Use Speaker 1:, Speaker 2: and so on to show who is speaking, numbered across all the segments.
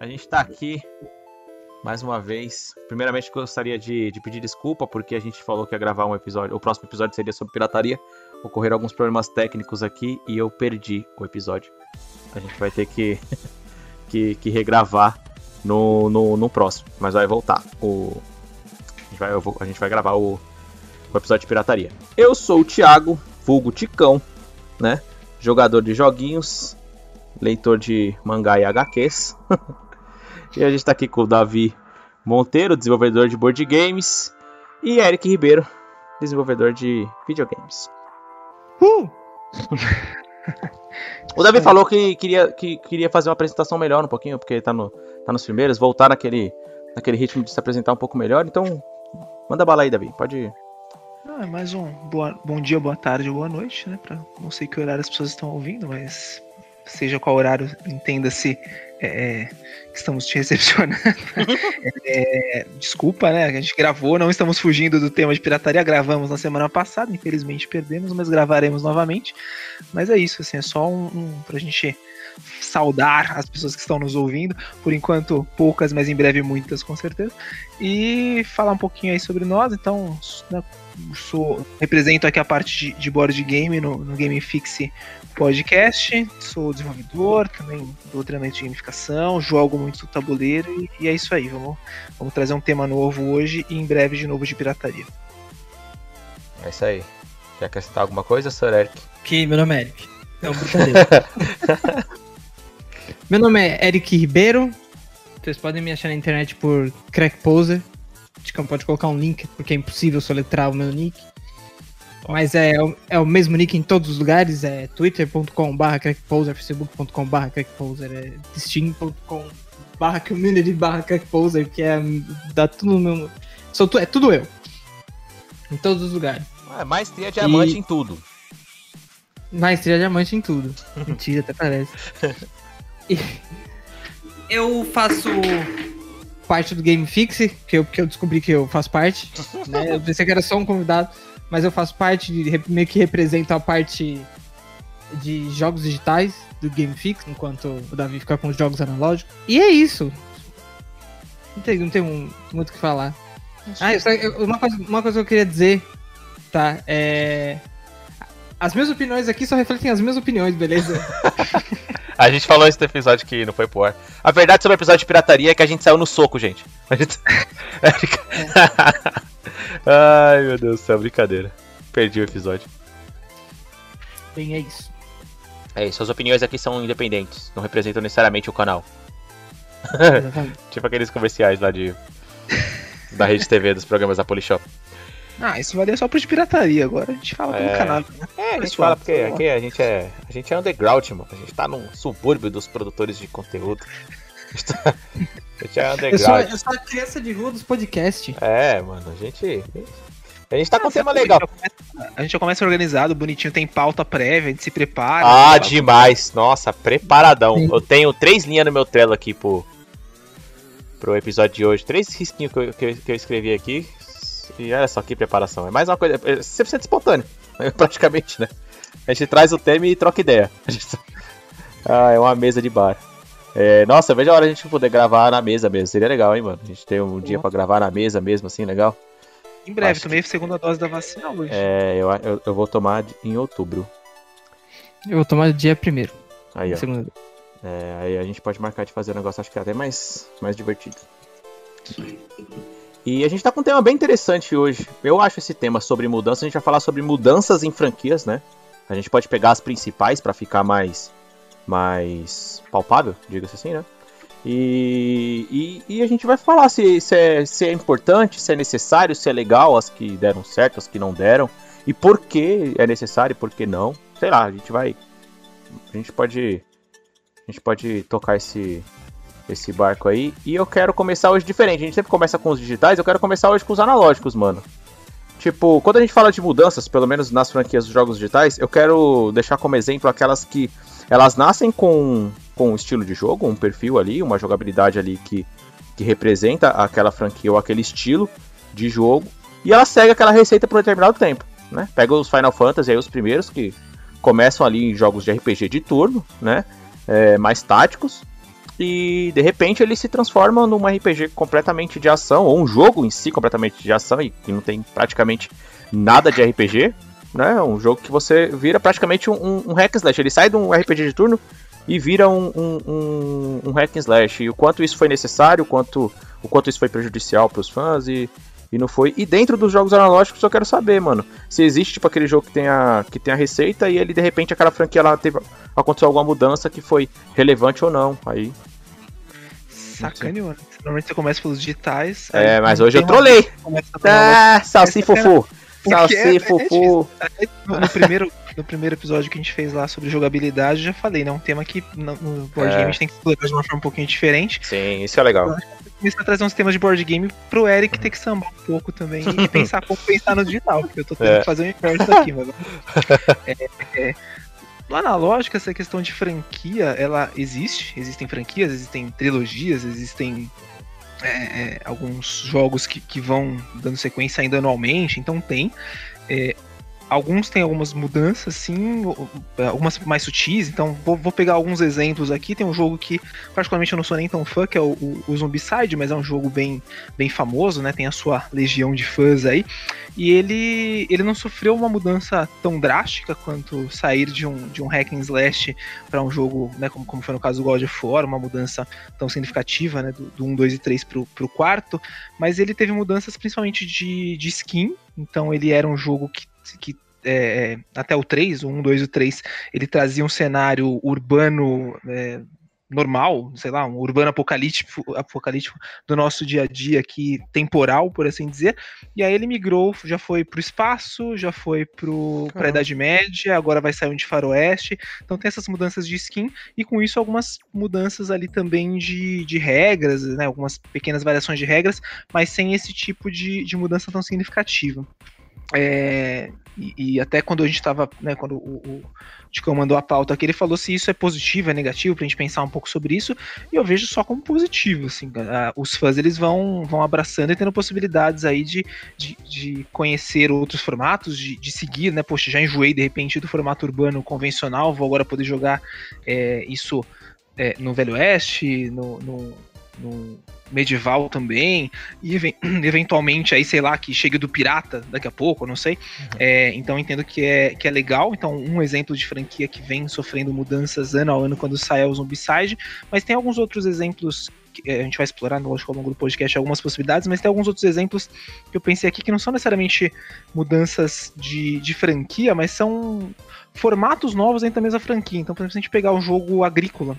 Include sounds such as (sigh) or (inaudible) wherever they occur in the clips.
Speaker 1: a gente tá aqui mais uma vez. Primeiramente, gostaria de, de, pedir desculpa porque a gente falou que ia gravar um episódio. O próximo episódio seria sobre pirataria. Ocorreram alguns problemas técnicos aqui e eu perdi o episódio. A gente vai ter que, (laughs) que, que regravar no, no, no, próximo, mas vai voltar. O, a, gente vai, vou, a gente vai gravar o, o episódio de pirataria. Eu sou o Thiago, vulgo Ticão, né? Jogador de joguinhos, leitor de mangá e HQs. (laughs) e a gente tá aqui com o Davi Monteiro, desenvolvedor de board games, e Eric Ribeiro, desenvolvedor de videogames. Uh! (laughs) o Davi falou que queria, que queria fazer uma apresentação melhor um pouquinho, porque ele tá, no, tá nos primeiros, voltar naquele, naquele ritmo de se apresentar um pouco melhor. Então, manda bala aí, Davi. Pode ir.
Speaker 2: Ah, mais um boa, bom dia, boa tarde, boa noite, né? Pra, não sei que horário as pessoas estão ouvindo, mas seja qual horário, entenda-se é, é estamos te recepcionando. (laughs) é, desculpa, né? A gente gravou, não estamos fugindo do tema de pirataria, gravamos na semana passada, infelizmente perdemos, mas gravaremos novamente. Mas é isso, assim, é só um, um pra gente saudar as pessoas que estão nos ouvindo, por enquanto poucas, mas em breve muitas com certeza, e falar um pouquinho aí sobre nós. Então, né, sou represento aqui a parte de, de board game no, no Game Fix Podcast. Sou desenvolvedor, também dou treinamento de gamificação, jogo muito tabuleiro e, e, é isso aí. Vamos, vamos trazer um tema novo hoje e em breve de novo de pirataria.
Speaker 1: É isso aí. Quer acrescentar alguma coisa, Sr. Eric?
Speaker 3: Que meu nome é Eric. Não, brincadeira. (laughs) meu nome é Eric Ribeiro. Vocês podem me achar na internet por Crack Poser. Acho que pode colocar um link, porque é impossível soletrar o meu nick. Mas é, é o mesmo nick em todos os lugares, é twitter.com.br crackposer, facebook.com.br crackposer, é steam.com.br community crackposer, que é dá tudo no meu... Sou, é tudo eu. Em todos os lugares.
Speaker 1: É, maestria diamante e... em tudo.
Speaker 3: Maestria diamante em tudo. (laughs) Mentira, até parece. (laughs) E... Eu faço parte do Game Fix, que eu, que eu descobri que eu faço parte. (laughs) Né? Eu pensei que era só um convidado, mas eu faço parte, de, meio que represento a parte de jogos digitais do Game Fix, enquanto o Davi fica com os jogos analógicos. E é isso. Não tem, não tem um, muito o que falar. Ah, só, uma, coisa, uma coisa que eu queria dizer, tá? É. As minhas opiniões aqui só refletem as minhas opiniões, beleza? (laughs)
Speaker 1: A gente falou isso no episódio que não foi pro ar. A verdade sobre o episódio de pirataria é que a gente saiu no soco, gente. A gente... (laughs) (laughs) Ai, meu Deus do céu, brincadeira. Perdi o episódio.
Speaker 3: Bem, é isso.
Speaker 1: É isso, as opiniões aqui são independentes, não representam necessariamente o canal. (laughs) tipo aqueles comerciais lá de. da rede TV dos programas da Polishop.
Speaker 2: Ah, isso valia só pro de pirataria, agora a gente fala é... pelo canal. Né?
Speaker 1: É, a gente fala porque aqui a gente é. A gente é underground, mano. A gente tá num subúrbio dos produtores de conteúdo. A gente, tá, a gente é underground. Eu sou,
Speaker 3: eu sou a criança de rua dos podcasts.
Speaker 1: É, mano, a gente. A gente tá com um tema legal.
Speaker 2: A gente já começa organizado, bonitinho, tem pauta prévia, a gente se prepara.
Speaker 1: Ah, demais. Nossa, preparadão. Sim. Eu tenho três linhas no meu trelo aqui pro, pro episódio de hoje. Três risquinhos que eu, que eu, que eu escrevi aqui. E olha só que preparação. É mais uma coisa. É 100% espontâneo, (laughs) praticamente, né? A gente traz o tema e troca ideia. (laughs) Ah, é uma mesa de bar. É, nossa, veja a hora a gente poder gravar na mesa mesmo. Seria legal, hein, mano? A gente ter um dia para gravar na mesa mesmo, assim, legal.
Speaker 2: Em breve, Acho tomei a segunda dose da vacina hoje.
Speaker 1: É, eu, eu, eu, vou tomar em outubro.
Speaker 3: Eu vou tomar dia primeiro.
Speaker 1: Aí, ó. Segunda. É, aí a gente pode marcar de fazer um negócio, acho que é até mais, mais divertido. E a gente tá com um tema bem interessante hoje. Eu acho esse tema sobre mudança. A gente vai falar sobre mudanças em franquias, né? A gente pode pegar as principais para ficar mais, mais palpável, diga-se assim, né? E, e, e, a gente vai falar se, se, é, se é importante, se é necessário, se é legal, as que deram certo, as que não deram, e por que é necessário e por que não. Sei lá, a gente vai. A gente pode. A gente pode tocar esse, esse barco aí. E eu quero começar hoje diferente. A gente sempre começa com os digitais, eu quero começar hoje com os analógicos, mano. Tipo, quando a gente fala de mudanças, pelo menos nas franquias dos jogos digitais, eu quero deixar como exemplo aquelas que elas nascem com, com um estilo de jogo, um perfil ali, uma jogabilidade ali que, que representa aquela franquia ou aquele estilo de jogo, e ela segue aquela receita por um determinado tempo, né? Pega os Final Fantasy aí, os primeiros, que começam ali em jogos de RPG de turno, né? É, mais táticos, E de repente ele se transforma num RPG completamente de ação, ou um jogo em si completamente de ação, e que não tem praticamente nada de RPG, né? Um jogo que você vira praticamente um, um hack and slash. Ele sai de um RPG de turno e vira um, um, um, hack and slash. E o quanto isso foi necessário, o quanto, o quanto isso foi prejudicial para os fãs e, e não foi. E dentro dos jogos analógicos eu quero saber, mano, se existe tipo aquele jogo que tem a, que tem a receita e ele de repente aquela franquia lá teve aconteceu alguma mudança que foi relevante ou não. Aí
Speaker 2: Sacaneou, né? Normalmente você começa pelos digitais.
Speaker 1: É, mas hoje eu trolei. Ah, salsi Salsi fufu.
Speaker 2: No primeiro, no primeiro episódio que a gente fez lá sobre jogabilidade, eu já falei, né? Um tema que no board é. game a gente tem que explorar de uma forma um pouquinho diferente.
Speaker 1: Sim, isso é legal.
Speaker 2: Começar a trazer uns temas de board game pro Eric ter que sambar um pouco também e (laughs) pensar como pensar no digital, porque eu tô tendo é. fazer o inverso aqui, mas. (laughs) é, é, no analógico, essa questão de franquia, ela existe. Existem franquias, existem trilogias, existem é, é, alguns jogos que, que vão dando sequência ainda anualmente, então tem. É, Alguns têm algumas mudanças, sim, algumas mais sutis, então vou, vou, pegar alguns exemplos aqui. Tem um jogo que, particularmente, eu não sou nem tão fã, que é o, o, o Zombicide, mas é um jogo bem, bem famoso, né? Tem a sua legião de fãs aí. E ele, ele não sofreu uma mudança tão drástica quanto sair de um, de um hack and slash para um jogo, né? Como, como foi no caso do God of War, uma mudança tão significativa, né? Do, do 1, 2 e 3 pro, pro quarto. Mas ele teve mudanças principalmente de, de skin, então ele era um jogo que que é, até o 3, o 1, 2 e o 3, ele trazia um cenário urbano é, normal, sei lá, um urbano apocalíptico, apocalíptico do nosso dia a dia aqui, temporal, por assim dizer. E aí ele migrou, já foi pro espaço, já foi pro, pra Idade Média, agora vai sair um de faroeste. Então tem essas mudanças de skin e com isso algumas mudanças ali também de, de regras, né, algumas pequenas variações de regras, mas sem esse tipo de, de mudança tão significativa. É, e, e, até quando a gente estava, né, quando o, o Ticão mandou a pauta aqui, ele falou se isso é positivo, é negativo, pra gente pensar um pouco sobre isso, e eu vejo só como positivo, assim, a, os fãs eles vão, vão abraçando e tendo possibilidades aí de, de, de conhecer outros formatos, de, de, seguir, né, poxa, já enjoei de repente do formato urbano convencional, vou agora poder jogar é, isso é, no Velho Oeste, no, no medieval também, e (clears throat) eventualmente aí, sei lá, que chegue do pirata daqui a pouco, não sei. Uhum. É, então entendo que é, que é legal. Então, um exemplo de franquia que vem sofrendo mudanças ano a ano quando sai é o Zombicide, mas tem alguns outros exemplos que é, a gente vai explorar, lógico, ao longo do podcast algumas possibilidades, mas tem alguns outros exemplos que eu pensei aqui que não são necessariamente mudanças de, de franquia, mas são formatos novos dentro da mesma franquia. Então, por exemplo, se a gente pegar o jogo agrícola,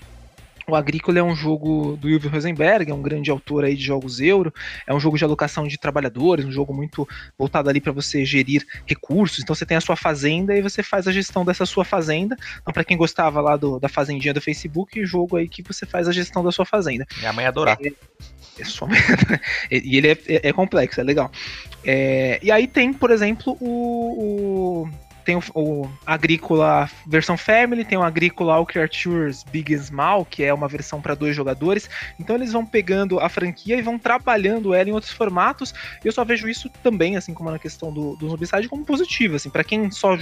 Speaker 2: o Agrícola é um jogo do Ilvio Rosenberg, é um grande autor aí de jogos euro, é um jogo de alocação de trabalhadores, um jogo muito voltado ali para você gerir recursos. Então você tem a sua fazenda e você faz a gestão dessa sua fazenda. Então para quem gostava lá do, da fazendinha do Facebook, jogo aí que você faz a gestão da sua fazenda.
Speaker 1: Minha mãe adorar.
Speaker 2: É, é mãe, (laughs) e ele é, é, é, complexo, é legal. É, e aí tem, por exemplo, o, o tem o, o, Agrícola versão Family, tem o Agrícola All Creatures Big and Small, que é uma versão para dois jogadores. Então eles vão pegando a franquia e vão trabalhando ela em outros formatos. E eu só vejo isso também, assim como na questão do, do Zombicide, como positivo. Assim, para quem só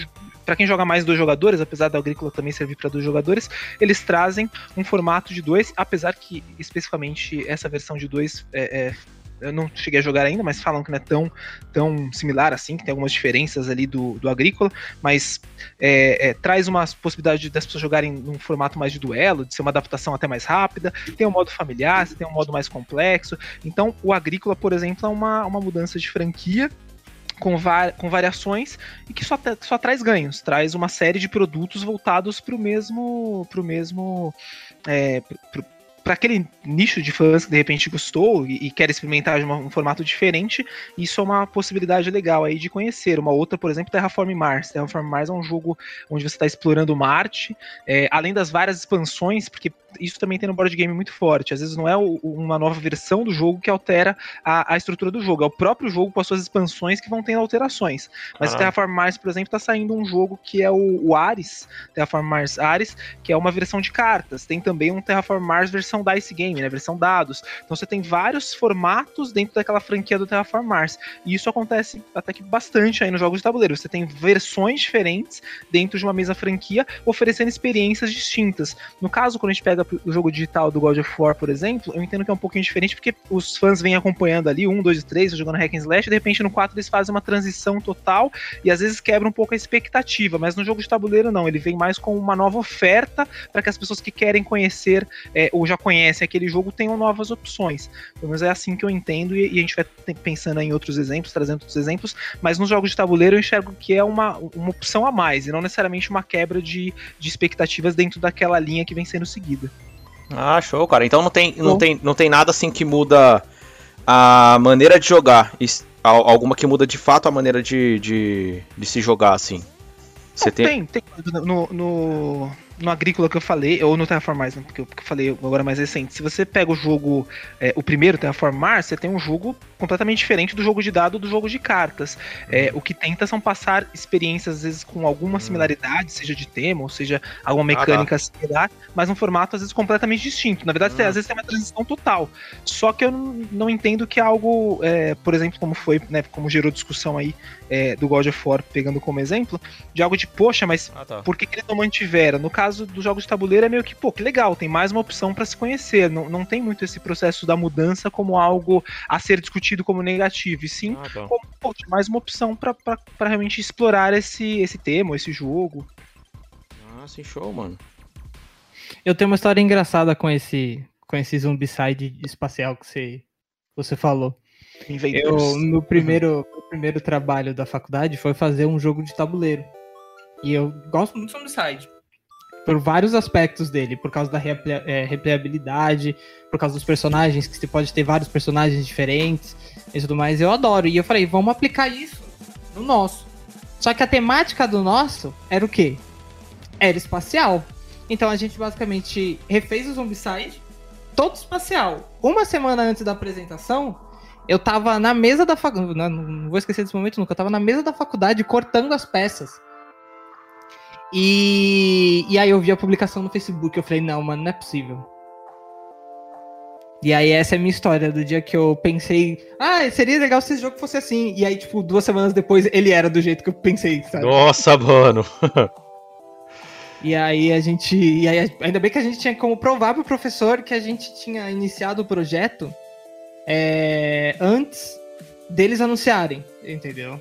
Speaker 2: para quem joga mais dois jogadores, apesar da Agrícola também servir para dois jogadores, eles trazem um formato de dois, apesar que especificamente essa versão de dois é, é eu não cheguei a jogar ainda, mas falam que não é tão, tão similar assim, que tem algumas diferenças ali do, do agrícola, mas é, é, traz uma possibilidade das pessoas jogarem num formato mais de duelo, de ser uma adaptação até mais rápida, tem um modo familiar, tem um modo mais complexo. Então, o agrícola, por exemplo, é uma, uma mudança de franquia com, va com variações e que só, só traz ganhos, traz uma série de produtos voltados para o mesmo, pro mesmo é, pro, para aquele nicho de fãs que de repente gostou e, e quer experimentar uma, um formato diferente, isso é uma possibilidade legal aí de conhecer. Uma outra, por exemplo, Terraform Mars. Terraform Mars é um jogo onde você está explorando Marte, é, além das várias expansões, porque isso também tem no board game muito forte. Às vezes não é o, uma nova versão do jogo que altera a, a, estrutura do jogo, é o próprio jogo com as suas expansões que vão tendo alterações. Mas ah. Terraform Mars, por exemplo, está saindo um jogo que é o, o Ares, Terraform Mars Ares, que é uma versão de cartas. Tem também um Terraform Mars versão versão Dice Game, né? Versão dados. Então você tem vários formatos dentro daquela franquia do Terraform Mars. E isso acontece até que bastante aí nos jogos de tabuleiro. Você tem versões diferentes dentro de uma mesma franquia, oferecendo experiências distintas. No caso, quando a gente pega o jogo digital do God of War, por exemplo, eu entendo que é um pouquinho diferente porque os fãs vêm acompanhando ali, um, dois, três, jogando hack and slash, e de repente no 4 eles fazem uma transição total e às vezes quebra um pouco a expectativa, mas no jogo de tabuleiro não, ele vem mais com uma nova oferta para que as pessoas que querem conhecer é, ou já conhecem aquele jogo tenham novas opções. Pelo menos é assim que eu entendo e, e a gente vai pensando em outros exemplos, trazendo outros exemplos, mas nos jogos de tabuleiro eu enxergo que é uma, uma opção a mais e não necessariamente uma quebra de, de expectativas dentro daquela linha que vem sendo seguida.
Speaker 1: Ah, show, cara. Então não tem, não tem, não tem nada assim que muda a maneira de jogar. Alguma que muda de fato a maneira de, de, de se jogar, assim.
Speaker 2: Você tem, tem. tem. No, no, no Agrícola que eu falei, ou no Terraform Mars, né, porque eu, falei agora mais recente, se você pega o jogo, é, o primeiro Terraform Mars, você tem um jogo completamente diferente do jogo de dado do jogo de cartas. É, o que tenta são passar experiências, às vezes, com alguma hum. similaridade, seja de tema, ou seja, alguma mecânica ah, tá. similar, mas um formato, às vezes, completamente distinto. Na verdade, hum. às vezes tem uma transição total. Só que eu não, não entendo que é algo, é, por exemplo, como foi, né, como gerou discussão aí é, do God of War, pegando como exemplo, de algo de, poxa, mas ah, tá. por que, que eles não mantiveram? No caso dos jogos de tabuleiro, é meio que, pô, que legal, tem mais uma opção para se conhecer. Não, não tem muito esse processo da mudança como algo a ser discutido como negativo, e sim ah, tá. como, pô, mais uma opção para realmente explorar esse, esse tema, esse jogo.
Speaker 1: Ah, sim, show, mano.
Speaker 3: Eu tenho uma história engraçada com esse, com esse zombicide espacial que você, você falou. Eu, no primeiro, primeiro trabalho da faculdade foi fazer um jogo de tabuleiro. E eu gosto muito do Zombicide. Por vários aspectos dele, por causa da é, replayabilidade, por causa dos personagens, que você pode ter vários personagens diferentes e tudo mais. Eu adoro. E eu falei, vamos aplicar isso no nosso. Só que a temática do nosso era o quê? Era espacial. Então a gente basicamente refez o Zombicide, todo espacial. Uma semana antes da apresentação, eu tava na mesa da faculdade, não vou esquecer desse momento nunca, eu tava na mesa da faculdade cortando as peças. E, e aí eu vi a publicação no Facebook, eu falei, não, mano, não é possível. E aí essa é a minha história, do dia que eu pensei, ah, seria legal se esse jogo fosse assim. E aí, tipo, duas semanas depois, ele era do jeito que eu pensei, sabe?
Speaker 1: Nossa, mano! (laughs)
Speaker 3: E aí a gente. E aí, ainda bem que a gente tinha como provar pro professor que a gente tinha iniciado o projeto é, antes deles anunciarem, entendeu?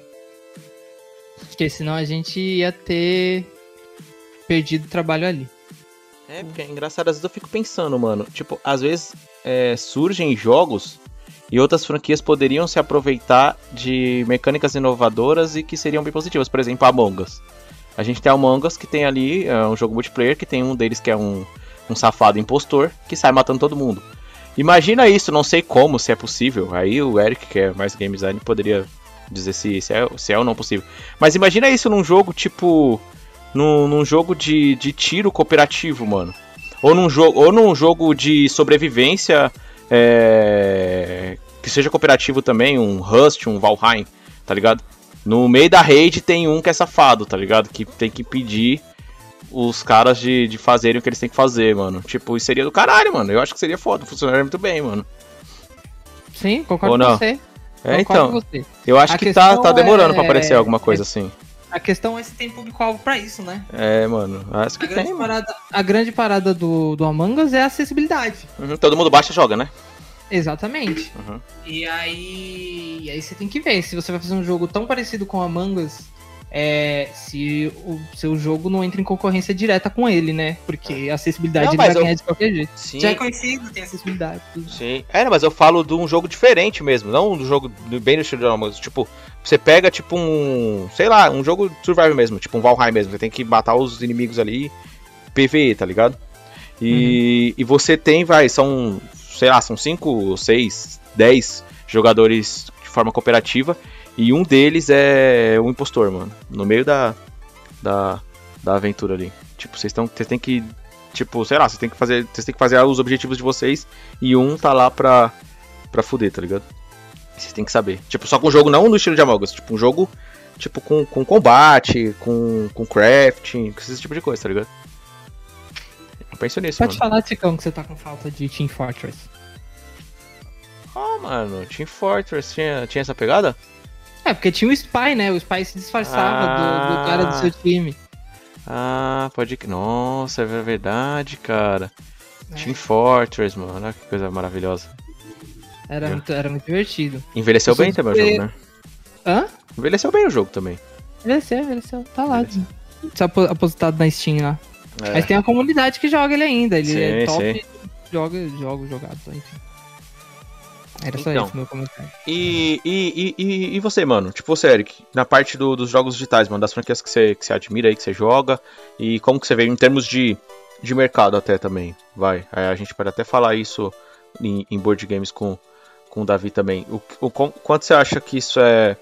Speaker 3: Porque senão a gente ia ter perdido o trabalho ali.
Speaker 1: É, porque é engraçado, às vezes eu fico pensando, mano. Tipo, às vezes é, surgem jogos e outras franquias poderiam se aproveitar de mecânicas inovadoras e que seriam bem positivas. Por exemplo, Among Us. A gente tem Among Us que tem ali é, um jogo multiplayer, que tem um deles que é um, um safado impostor que sai matando todo mundo. Imagina isso, não sei como, se é possível. Aí o Eric, que é mais game design, poderia dizer se, se, é, se é ou não possível. Mas imagina isso num jogo tipo. Num, num jogo de, de tiro cooperativo, mano. Ou num, jogo, ou num jogo de sobrevivência é, que seja cooperativo também, um Rust, um Valheim, tá ligado? No meio da rede tem um que é safado, tá ligado? Que tem que pedir os caras de, de fazerem o que eles têm que fazer, mano. Tipo, isso seria do caralho, mano. Eu acho que seria foda, funcionaria muito bem, mano.
Speaker 3: Sim, concordo com você.
Speaker 1: É, então. Você. Eu acho a que tá, tá demorando é... pra aparecer alguma coisa assim.
Speaker 3: A questão é se tem público-alvo pra isso, né?
Speaker 1: É, mano. Acho que a
Speaker 3: grande
Speaker 1: tem.
Speaker 3: Parada, a grande parada do, do Among Us é a acessibilidade.
Speaker 1: Uhum, todo mundo baixa e joga, né?
Speaker 3: Exatamente. Uhum. E aí. E aí você tem que ver se você vai fazer um jogo tão parecido com Among Us é, se o seu jogo não entra em concorrência direta com ele, né? Porque a acessibilidade não, ele vai ganhar de qualquer jeito. Sim. Já é conhecido, tem acessibilidade. Tudo.
Speaker 1: Sim. É, mas eu falo de um jogo diferente mesmo, não um jogo bem no estilo de Among Tipo, você pega tipo um, sei lá, um jogo de survival mesmo, tipo um Valheim mesmo, você tem que matar os inimigos ali, PvE, tá ligado? E, uhum. e você tem, vai, são, sei lá, são 5, 6, 10 jogadores de forma cooperativa e um deles é um impostor, mano. No meio da, da, da aventura ali. Tipo, vocês estão. Vocês têm que. Tipo, sei lá, vocês têm que fazer. Vocês têm que fazer os objetivos de vocês. E um tá lá pra. pra fuder, tá ligado? Vocês têm que saber. Tipo, só com o jogo não no estilo de Among Us, tipo, um jogo. Tipo, com, com combate, com, com crafting, com esse tipo de coisa, tá ligado? Eu penso nisso,
Speaker 3: Pode
Speaker 1: mano.
Speaker 3: falar, Ticão, que você tá com falta de Team Fortress.
Speaker 1: Ah, mano, Team Fortress tinha, tinha essa pegada?
Speaker 3: É, porque tinha o Spy, né? O Spy se disfarçava do, do cara do seu time.
Speaker 1: Ah, pode que. Nossa, é verdade, cara.
Speaker 3: É.
Speaker 1: Team Fortress, mano. Olha que coisa maravilhosa.
Speaker 3: Era,
Speaker 1: É.
Speaker 3: muito, era muito divertido.
Speaker 1: Envelheceu bem também o jogo, né?
Speaker 3: Hã?
Speaker 1: Envelheceu bem o jogo também.
Speaker 3: Envelheceu, envelheceu. Tá lá. Tá apo- aposentado na Steam lá.
Speaker 1: É.
Speaker 3: Mas tem a comunidade que joga ele ainda. Ele é
Speaker 1: Sim,
Speaker 3: top. Joga, joga, jogado, enfim. Era só
Speaker 1: Então.
Speaker 3: isso meu comentário.
Speaker 1: E, e, e, e, você, mano? Tipo você, Eric, na parte do- dos jogos digitais, mano, das franquias que você, que você admira aí, que você joga, e como que você vê em termos de, de mercado até também, vai. A gente pode até falar isso em, em board games com, com o Davi também. O, o, quanto você acha que isso é,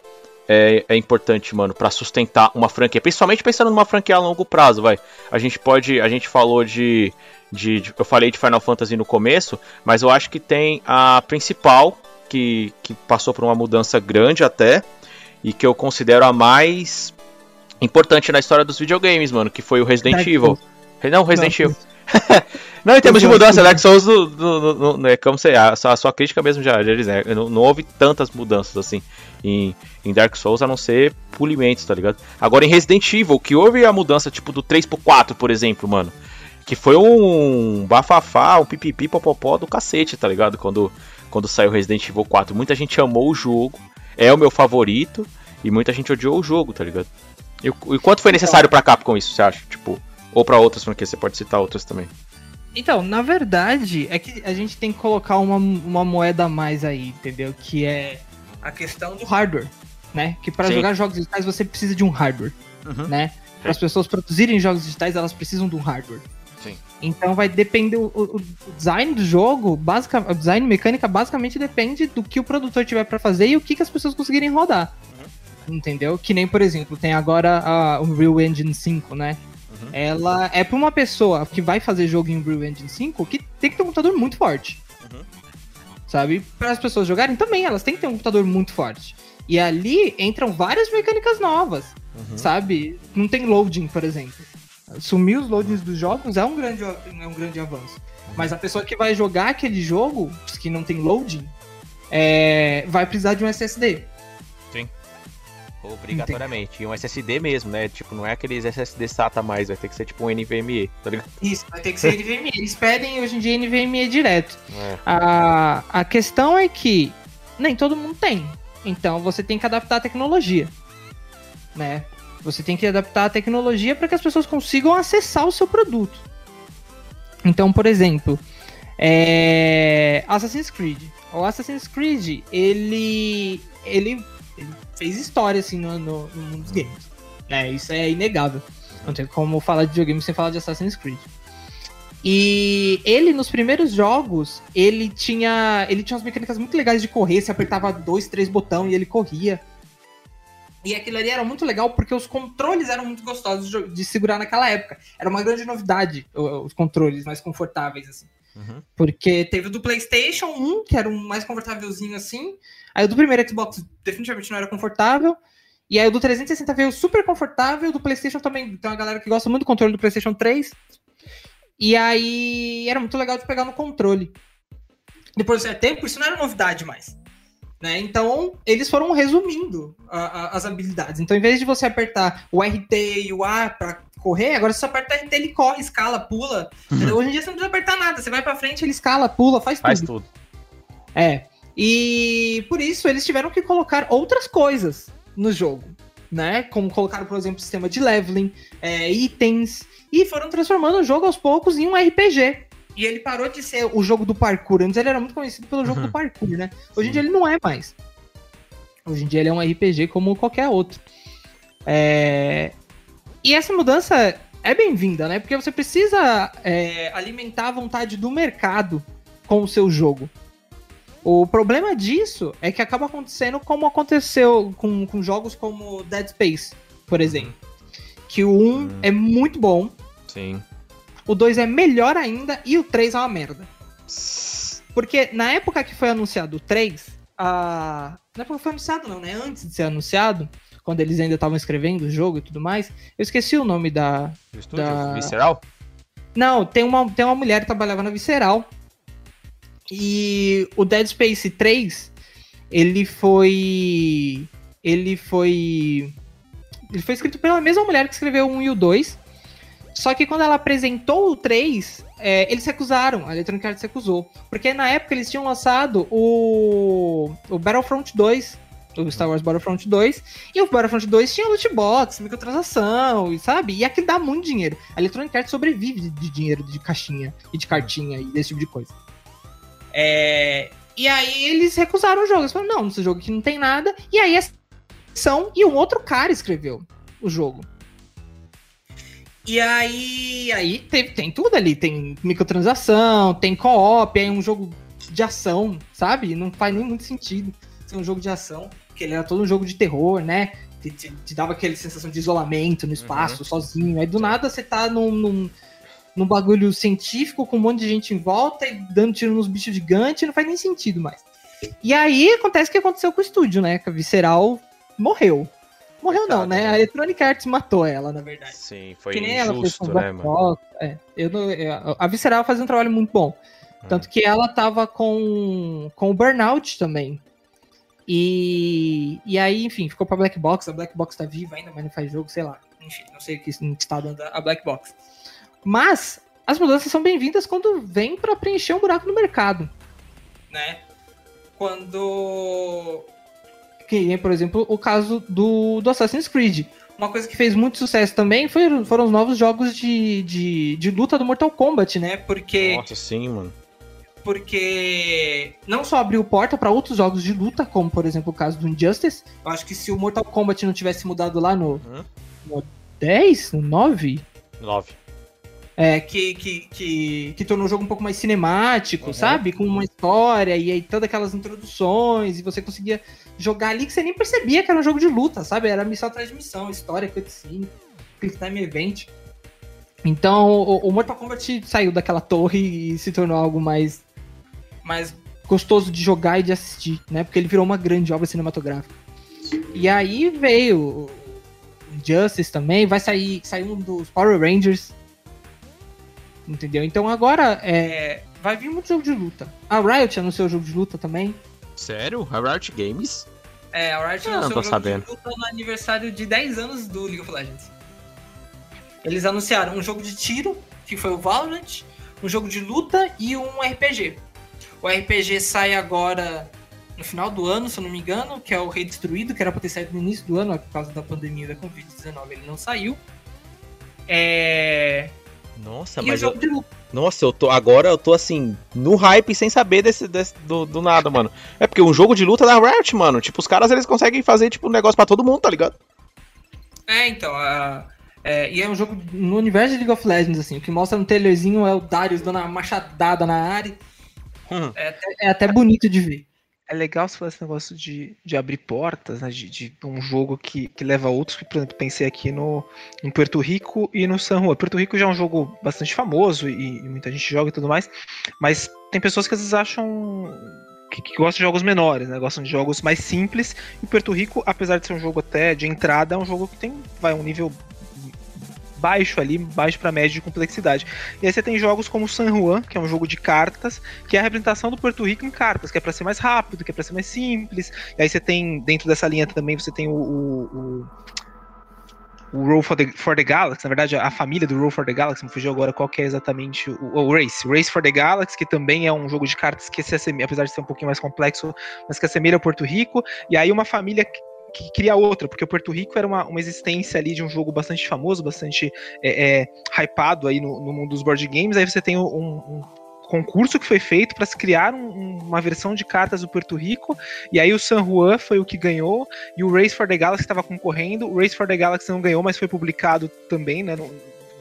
Speaker 1: é, é importante, mano, pra sustentar uma franquia? Principalmente pensando numa franquia a longo prazo, vai. A gente pode, a gente falou de, de, de- eu falei de Final Fantasy no começo, mas eu acho que tem a principal que, que passou por uma mudança grande até e que eu considero a mais importante na história dos videogames, mano, que foi o Resident
Speaker 3: Dark
Speaker 1: Evil. Não, Resident
Speaker 3: Não,
Speaker 1: Evil. (laughs) Não, em termos de mudança. Dark Souls, do, do- é como você, a, sua- a sua crítica mesmo já, já diz, né? Não, não houve tantas mudanças assim em, em Dark Souls, a não ser polimentos, tá ligado? Agora em Resident Evil, que houve a mudança tipo do 3 pro 4, por exemplo, mano. Que foi um bafafá, um pipipi popopó do cacete, tá ligado? Quando, quando saiu Resident Evil 4. Muita gente amou o jogo, é o meu favorito, e muita gente odiou o jogo, tá ligado? E, e quanto foi necessário pra Capcom isso, você acha? Tipo, ou pra outras franquias, você pode citar outras também.
Speaker 3: Então, na verdade, é que a gente tem que colocar uma, uma moeda a mais aí, entendeu? Que é a questão do hardware, né? Que para jogar jogos digitais você precisa de um hardware,
Speaker 1: Uhum.
Speaker 3: né? Para as pessoas produzirem jogos digitais, elas precisam de um hardware. Então vai depender o, o- design do jogo, basicamente, o design mecânica basicamente depende do que o produtor tiver para fazer e o que, que as pessoas conseguirem rodar. Entendeu? Que nem, por exemplo, tem agora a Unreal Engine 5, né?
Speaker 1: Uhum.
Speaker 3: Ela é para uma pessoa que vai fazer jogo em Unreal Engine 5 que tem que ter um computador muito forte.
Speaker 1: Uhum.
Speaker 3: Sabe? Para as pessoas jogarem também, elas têm que ter um computador muito forte. E ali entram várias mecânicas novas,
Speaker 1: Uhum.
Speaker 3: sabe? Não tem loading, por exemplo. Sumir os loadings dos jogos é um grande, é um grande avanço. Mas a pessoa que vai jogar aquele jogo, que não tem loading, é, vai precisar de um SSD.
Speaker 1: Obrigatoriamente. E um SSD mesmo, né? Tipo, não é aqueles SSD SATA mais, vai ter que ser tipo um NVMe, tá ligado?
Speaker 3: Isso, vai ter que ser NVMe. Eles pedem hoje em dia NVMe direto.
Speaker 1: É.
Speaker 3: A, a questão é que nem todo mundo tem. Então você tem que adaptar a tecnologia. Né? Você tem que adaptar a tecnologia para que as pessoas consigam acessar o seu produto. Então, por exemplo, é, Assassin's Creed. O Assassin's Creed, ele, ele, ele fez história assim no, no, no mundo dos games. Né? Isso é inegável. Não tem como falar de videogame sem falar de Assassin's Creed. E ele, nos primeiros jogos, ele tinha. Ele tinha umas mecânicas muito legais de correr. Você apertava dois, três botões e ele corria. E aquilo ali era muito legal porque os controles eram muito gostosos de segurar naquela época. Era uma grande novidade, os controles mais confortáveis, assim.
Speaker 1: Uhum.
Speaker 3: Porque teve o do PlayStation 1, que era um mais confortávelzinho assim. Aí o do primeiro Xbox definitivamente não era confortável. E aí o do 360 veio super confortável. O do PlayStation também. Tem uma galera que gosta muito do controle do PlayStation 3. E aí era muito legal de pegar no controle. Depois de certo tempo, isso não era novidade mais. Né? Então, eles foram resumindo a- a- as habilidades. Então, em vez de você apertar o RT e o A pra correr, agora você só aperta o RT, ele corre, escala, pula. entendeu? Hoje em dia você não precisa apertar nada. Você vai pra frente, ele escala, pula, faz,
Speaker 1: Faz
Speaker 3: tudo.
Speaker 1: tudo.
Speaker 3: É. E por isso eles tiveram que colocar outras coisas no jogo, né? Como colocaram, por exemplo, sistema de leveling, é, itens, e foram transformando o jogo aos poucos em um RPG. E ele parou de ser o jogo do parkour. Antes ele era muito conhecido pelo jogo
Speaker 1: Uhum.
Speaker 3: do parkour, né? Hoje em dia ele não é mais. Hoje em dia ele é um RPG como qualquer outro. É, E essa mudança é bem-vinda, né? Porque você precisa é, alimentar a vontade do mercado com o seu jogo. O problema disso é que acaba acontecendo como aconteceu com, com jogos como Dead Space, por exemplo. Que o 1
Speaker 1: Hum.
Speaker 3: é muito bom,
Speaker 1: Sim.
Speaker 3: O 2 é melhor ainda e o 3 é uma merda. Porque na época que foi anunciado o 3, a... na época que foi anunciado não, né? Antes de ser anunciado, quando eles ainda estavam escrevendo o jogo e tudo mais, eu esqueci o nome da...
Speaker 1: Estúdio?
Speaker 3: Da-
Speaker 1: Visceral?
Speaker 3: Não, tem uma, tem uma mulher que trabalhava na Visceral. E o Dead Space 3, ele foi. Ele foi. Ele foi escrito pela mesma mulher que escreveu o 1 e o 2. Só que quando ela apresentou o 3, é, eles recusaram, a Electronic Arts recusou. Porque na época eles tinham lançado o, o Battlefront 2, o Star Wars Battlefront 2, e o Battlefront 2 tinha loot box, microtransação, sabe? E aquilo dá muito dinheiro. A Electronic Arts sobrevive de, dinheiro de caixinha e de cartinha e desse tipo de coisa. É, e aí eles recusaram o jogo. Eles falaram, não, esse jogo aqui não tem nada. E aí são e um outro cara escreveu o jogo. E aí, aí tem, tem tudo ali, tem microtransação, tem co-op, é um jogo de ação, sabe? Não faz nem muito sentido ser um jogo de ação, porque ele era todo um jogo de terror, né? Te, te, te dava aquela sensação de isolamento no espaço, uhum. sozinho. Aí do nada você tá num, num, num, bagulho científico com um monte de gente em volta e dando tiro nos bichos gigantes, não faz nem sentido mais. E aí acontece o que aconteceu com o estúdio, né? Que a Visceral morreu. Morreu não, né? A Electronic Arts matou ela, na verdade.
Speaker 1: Sim, foi que nem injusto, ela fez né,
Speaker 3: mano? É, eu não, a Visceral fazia um trabalho muito bom. Hum. Tanto que ela tava com, com o Burnout também. E, e aí, enfim, ficou pra Black Box. A Black Box tá viva ainda, mas não faz jogo, sei lá. Enfim, não sei o que está dando a Black Box. Mas as mudanças são bem-vindas quando vem para preencher um buraco no mercado. Né? Quando que é, por exemplo, o caso do, do Assassin's Creed. Uma coisa que fez muito sucesso também foi, foram os novos jogos de, de, de luta do Mortal Kombat, né? Porque.
Speaker 1: Nossa, sim, mano.
Speaker 3: Porque não só abriu porta para outros jogos de luta, como por exemplo o caso do Injustice. Eu acho que se o Mortal Kombat não tivesse mudado lá no, hum? no 10, no 9.
Speaker 1: 9.
Speaker 3: É, que, que, que, que, tornou o jogo um pouco mais cinemático, uhum. sabe? Com uma história e aí todas aquelas introduções, e você conseguia jogar ali que você nem percebia que era um jogo de luta, sabe? Era missão atrás de missão, história, cutscene, quick time event. Então, o, o, Mortal Kombat saiu daquela torre e se tornou algo mais, mais gostoso de jogar e de assistir, né? Porque ele virou uma grande obra cinematográfica. E aí veio Justice também, vai sair, sair um dos Power Rangers, entendeu? Então agora é, vai vir muito jogo de luta. A Riot anunciou jogo de luta também.
Speaker 1: Sério? A Riot Games?
Speaker 3: É, a Riot
Speaker 1: ah, anunciou o jogo de
Speaker 3: luta no aniversário de 10 anos do League of Legends. Eles anunciaram um jogo de tiro, que foi o Valorant, um jogo de luta e um RPG. O RPG sai agora no final do ano, se eu não me engano, que é o Rei Destruído, que era pra ter saído no início do ano, por causa da pandemia da Covid-19, ele não saiu. É...
Speaker 1: Nossa, e mas. Eu... Nossa, eu tô. Agora eu tô assim, no hype sem saber desse, desse do, do, nada, mano. É porque um jogo de luta da Riot, mano. Tipo, os caras eles conseguem fazer, tipo, um negócio pra todo mundo, tá ligado?
Speaker 3: É, então. Uh, é, e é um jogo no universo de League of Legends, assim. O que mostra no trailerzinho é o Darius dando uma machadada na área. Hum. É, até, é até bonito de ver
Speaker 2: é legal se fazer esse negócio de, de abrir portas, né? De, de um jogo que, que leva a outros, por exemplo, pensei aqui no em Puerto Rico e no San Juan. Puerto Rico já é um jogo bastante famoso e, e muita gente joga e tudo mais, mas tem pessoas que às vezes acham que, que, gostam de jogos menores, né? Gostam de jogos mais simples. E Puerto Rico, apesar de ser um jogo até de entrada, é um jogo que tem vai um nível baixo ali, baixo para médio de complexidade. E aí você tem jogos como San Juan, que é um jogo de cartas, que é a representação do Porto Rico em cartas, que é para ser mais rápido, que é para ser mais simples. E aí você tem, dentro dessa linha também, você tem o, o, o o Roll for the, for the Galaxy, na verdade, a família do Roll for the Galaxy, me fugiu agora qual que é exatamente o, o, Race. Race for the Galaxy, que também é um jogo de cartas que se assemelha, apesar de ser um pouquinho mais complexo, mas que assemelha ao Porto Rico. E aí uma família que cria outra, porque o Porto Rico era uma, uma existência ali de um jogo bastante famoso, bastante é, é, hypado aí no, no, mundo dos board games. Aí você tem um, um concurso que foi feito para se criar um, uma versão de cartas do Porto Rico, e aí o San Juan foi o que ganhou, e o Race for the Galaxy estava concorrendo. O Race for the Galaxy não ganhou, mas foi publicado também, né? No,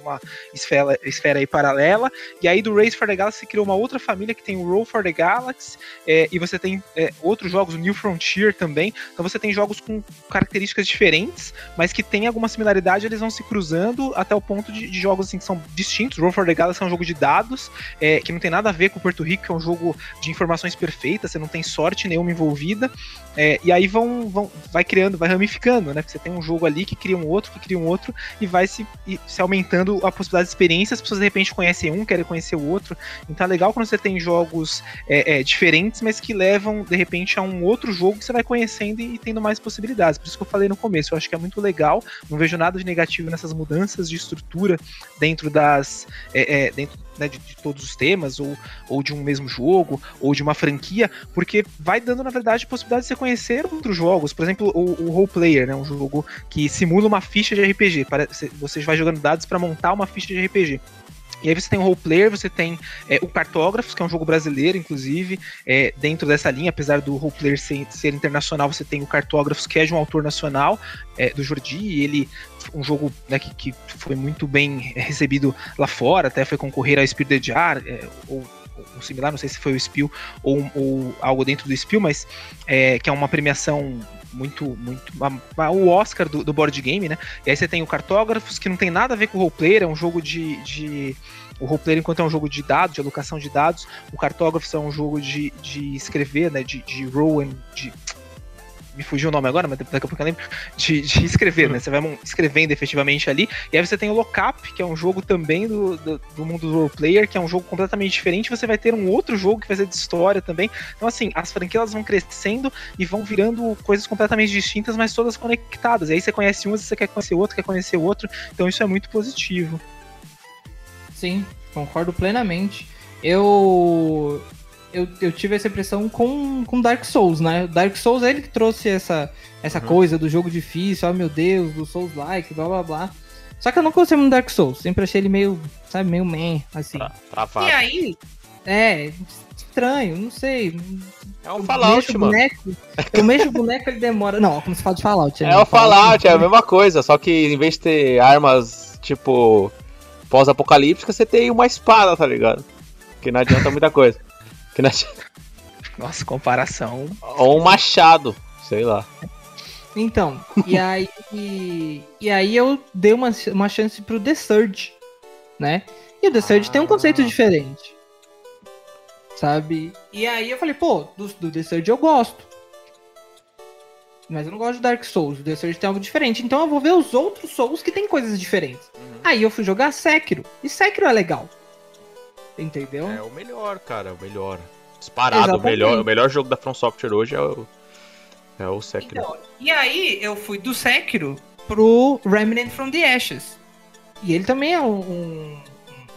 Speaker 2: uma esfera, esfera aí paralela. E aí do Race for the Galaxy criou uma outra família que tem o Roll for the Galaxy, é, e você tem é, outros jogos, o New Frontier também. Então você tem jogos com características diferentes, mas que tem alguma similaridade, eles vão se cruzando até o ponto de, de jogos assim, que são distintos. Roll for the Galaxy é um jogo de dados, é, que não tem nada a ver com o Porto Rico, que é um jogo de informações perfeitas, você não tem sorte nenhuma envolvida. É, e aí vão, vão, vai criando, vai ramificando, né? Porque você tem um jogo ali que cria um outro, que cria um outro, e vai se, se aumentando a possibilidade de experiência, as pessoas de repente conhecem um, querem conhecer o outro. Então é legal quando você tem jogos é, é, diferentes, mas que levam de repente a um outro jogo que você vai conhecendo e, e tendo mais possibilidades. Por isso que eu falei no começo, eu acho que é muito legal. Não vejo nada de negativo nessas mudanças de estrutura dentro das. É, é, dentro né, de, de, todos os temas, ou, ou de um mesmo jogo, ou de uma franquia, porque vai dando, na verdade, possibilidade de você conhecer outros jogos. Por exemplo, o, o Role Player, né, um jogo que simula uma ficha de RPG. Parece, você vai jogando dados para montar uma ficha de RPG. E aí você tem o Role Player, você tem é, o Cartógrafos, que é um jogo brasileiro, inclusive, é, dentro dessa linha, apesar do Role Player ser, ser, internacional, você tem o Cartógrafos, que é de um autor nacional, é, do Jordi, e ele um jogo né, que, que, foi muito bem recebido lá fora, até foi concorrer ao Spirit de Jar, é, ou, ou, similar, não sei se foi o Spiel ou, ou algo dentro do Spiel, mas é, que é uma premiação muito, muito. o Oscar do, do, board game, né? E aí você tem o Cartógrafos, que não tem nada a ver com o roleplayer, é um jogo de. de o roleplayer, enquanto é um jogo de dados, de alocação de dados, o Cartógrafos é um jogo de, de escrever, né? De, de roll and. De, me fugiu o nome agora, mas daqui a pouco eu lembro, de, de escrever, né? Você vai escrevendo efetivamente ali. E aí você tem o Lockup, que é um jogo também do, do, do mundo do roleplayer, que é um jogo completamente diferente. Você vai ter um outro jogo que vai ser de história também. Então, assim, as franquias vão crescendo e vão virando coisas completamente distintas, mas todas conectadas. E aí você conhece um, você quer conhecer outro, quer conhecer outro. Então isso é muito positivo.
Speaker 3: Sim, concordo plenamente. Eu eu, eu tive essa impressão com, com Dark Souls, né? Dark Souls é ele que trouxe essa, essa uhum. coisa do jogo difícil, oh meu Deus, do Souls-like, blá blá blá. Só que eu não gostei muito do Dark Souls, sempre achei ele meio, sabe, meio meh, assim. Travado. E aí, é, estranho, não sei.
Speaker 1: É um Fallout, mano. Boneco,
Speaker 3: eu mexo o boneco, ele demora. Não, como se fala de Fallout.
Speaker 1: É, é o Fallout, é a mesma coisa, só que em vez de ter armas, tipo, pós-apocalípticas, você tem uma espada, tá ligado? Que não adianta muita coisa. Que na... (laughs)
Speaker 2: Nossa, comparação.
Speaker 1: Ou um machado, sei lá.
Speaker 3: Então, e aí. e aí eu dei uma, uma chance pro The Surge, né? E o The Surge ah. tem um conceito ah. diferente. Sabe? E aí eu falei, pô, do, do The Surge eu gosto. Mas eu não gosto de Dark Souls. O The Surge tem algo diferente. Então eu vou ver os outros Souls que tem coisas diferentes. Uhum. Aí eu fui jogar Sekiro. E Sekiro é legal. Entendeu?
Speaker 1: É o melhor, cara, o melhor. Disparado, o melhor, o melhor jogo da From Software hoje é o, é o Sekiro. Então,
Speaker 3: e aí eu fui do Sekiro pro Remnant from the Ashes. E ele também é um, um,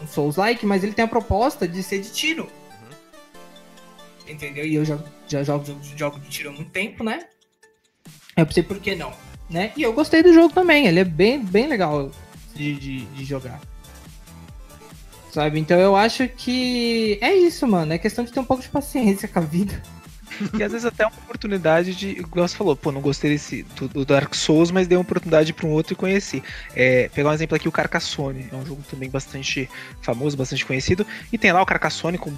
Speaker 3: um Souls-like, mas ele tem a proposta de ser de tiro. Uhum. Entendeu? E eu já, já jogo, jogo de tiro há muito tempo, né? Eu pensei, por que não? Né? E eu gostei do jogo também, ele é bem, bem legal de, de, de jogar. Sabe? Então eu acho que é isso, mano. É questão de ter um pouco de paciência com a vida.
Speaker 2: E às vezes até uma oportunidade de, igual você falou, pô, não gostei desse do, do Dark Souls, mas dei uma oportunidade para um outro e conheci. É, pegar um exemplo aqui, o Carcassonne, é um jogo também bastante famoso, bastante conhecido, e tem lá o Carcassonne com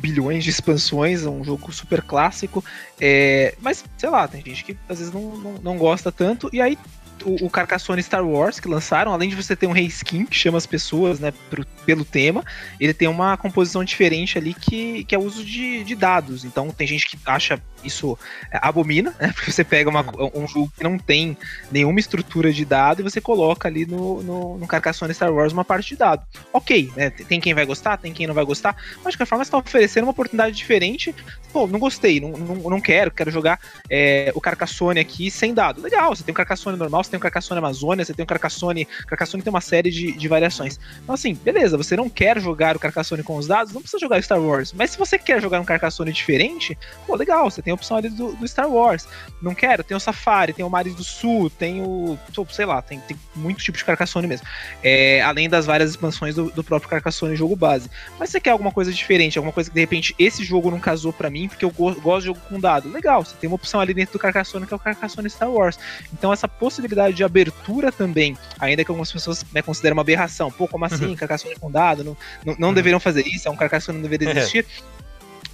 Speaker 2: bilhões de expansões, é um jogo super clássico, é, mas sei lá, tem gente que às vezes não, não, não gosta tanto, e aí o, o Carcassonne Star Wars que lançaram, além de você ter um reskin que chama as pessoas, né, pro, pelo tema, ele tem uma composição diferente ali que, que é o uso de, de dados. Então tem gente que acha isso é, abomina, né? (laughs) Porque você pega uma, um jogo que não tem nenhuma estrutura de dado e você coloca ali no, no, no Carcassonne Star Wars uma parte de dado. Ok, né? Tem quem vai gostar, tem quem não vai gostar, mas de qualquer forma você tá oferecendo uma oportunidade diferente. Pô, não gostei, não, não, não quero, quero jogar é, o Carcassonne aqui sem dado. Legal, você tem um Carcassonne normal, você tem um Carcassonne Amazônia, você tem um Carcassonne. Carcassonne tem uma série de, de variações. Então, assim, beleza, você não quer jogar o Carcassonne com os dados, não precisa jogar Star Wars. Mas se você quer jogar um Carcassonne diferente, pô, legal, você tem a opção ali do, do Star Wars. Não quero, tem o Safari, tem o Mares do Sul, tem o. sei lá, tem, tem muito tipo de Carcassonne mesmo. É, além das várias expansões do, do próprio Carcassonne jogo base. Mas você quer alguma coisa diferente, alguma coisa que de repente esse jogo não casou para mim, porque eu gosto de jogo com dado. Legal, você tem uma opção ali dentro do Carcassonne que é o Carcassonne Star Wars. Então essa possibilidade de abertura também, ainda que algumas pessoas né, consideram uma aberração. Pô, como assim? Uhum. Carcassonne com dado? Não, não, não uhum. deveriam fazer isso, é um Carcassonne não deveria existir.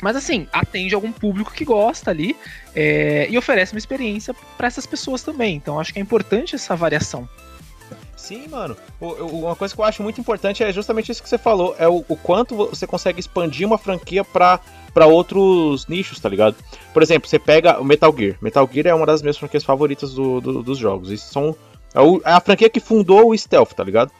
Speaker 2: Mas assim, atende algum público que gosta ali é, e oferece uma experiência para essas pessoas também. Então acho que é importante essa variação.
Speaker 1: Sim, mano. uma coisa que eu acho muito importante é justamente isso que você falou: é o, o quanto você consegue expandir uma franquia para para outros nichos, tá ligado? Por exemplo, você pega o Metal Gear. Metal Gear é uma das minhas franquias favoritas do, do, dos jogos. Isso são é, é a franquia que fundou o stealth, tá ligado?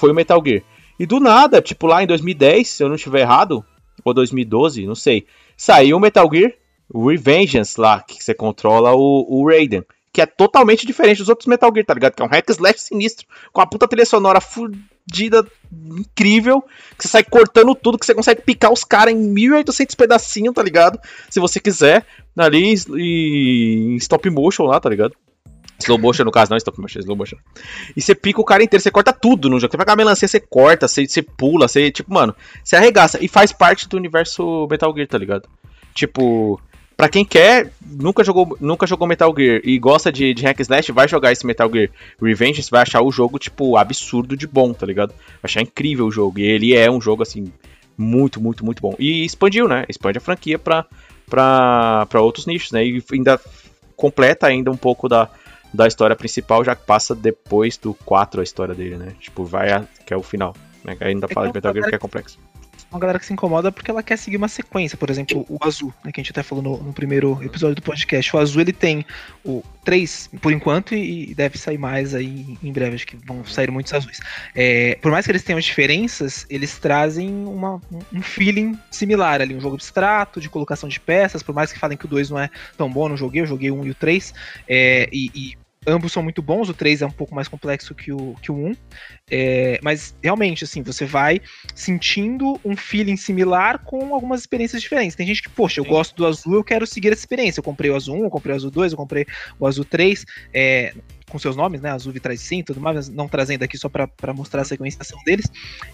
Speaker 1: foi o Metal Gear. E do nada, tipo lá em 2010, se eu não estiver errado, ou 2012, não sei, saiu o Metal Gear Revengeance lá, que você controla o, o Raiden. Que é totalmente diferente dos outros Metal Gear, tá ligado? Que é um hack slash sinistro, com a puta trilha sonora fudida, incrível, que você sai cortando tudo, que você consegue picar os caras em 1800 pedacinhos, tá ligado? Se você quiser, ali em stop motion lá, tá ligado? Slow motion, no caso, não stop motion, slow motion. E você pica o cara inteiro, você corta tudo no jogo. Você pega a melancia, você corta, você, você pula, você, tipo, mano, você arregaça. E faz parte do universo Metal Gear, tá ligado? Tipo, Pra quem quer, nunca jogou, nunca jogou Metal Gear e gosta de, de hack slash, vai jogar esse Metal Gear Revenge, você vai achar o jogo, tipo, absurdo de bom, tá ligado? Vai achar incrível o jogo. E ele é um jogo, assim, muito, muito, muito bom. E expandiu, né? Expande a franquia pra, pra, pra outros nichos, né? E ainda completa ainda um pouco da, da história principal, já que passa depois do 4 a história dele, né? Tipo, vai a, que é o final. Né? Ainda fala de Metal Gear que é complexo
Speaker 2: uma galera que se incomoda porque ela quer seguir uma sequência. Por exemplo, o Azul, né, que a gente até falou no, no, primeiro episódio do podcast. O Azul ele tem o 3 por enquanto e deve sair mais aí em breve. Acho que vão sair muitos azuis. É, por mais que eles tenham diferenças, eles trazem uma, um feeling similar ali. Um jogo abstrato, de colocação de peças. Por mais que falem que o 2 não é tão bom, não joguei, eu joguei o 1 e o 3. É, e, e ambos são muito bons, o 3 é um pouco mais complexo que o, que o 1. É, mas realmente, assim, você vai sentindo um feeling similar com algumas experiências diferentes. Tem gente que, poxa, eu Sim. gosto do azul, eu quero seguir essa experiência. Eu comprei o azul 1, eu comprei o azul 2, eu comprei o azul 3. É, com seus nomes, né? Azul Vitrais Sim, tudo mais, não trazendo aqui só para mostrar a sequenciação deles.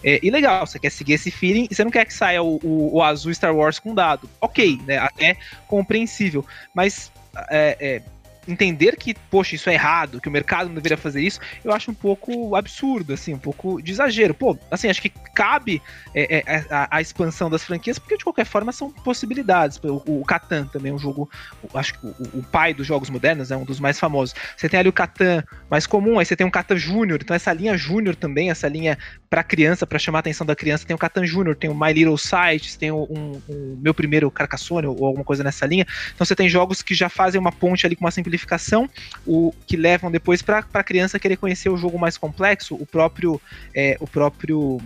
Speaker 2: É, e legal, você quer seguir esse feeling e você não quer que saia o, o, o azul Star Wars com dado. Ok, né? Até compreensível. Mas é, é, entender que, poxa, isso é errado, que o mercado não deveria fazer isso, eu acho um pouco absurdo, assim, um pouco de exagero. Pô, assim, acho que cabe é, é, a, a, expansão das franquias, porque de qualquer forma são possibilidades. O, o Catan também é um jogo, acho que o, o, pai dos jogos modernos, é um dos mais famosos. Você tem ali o Catan mais comum, aí você tem um Catan Júnior, então essa linha Júnior também, essa linha para criança, para chamar a atenção da criança, tem o Catan Júnior, tem o My Little Sites, tem o um, um, meu primeiro Carcassonne ou alguma coisa nessa linha. Então você tem jogos que já fazem uma ponte ali com uma simplificação simplificação, o que levam depois para a criança querer conhecer o jogo mais complexo, o próprio é, o próprio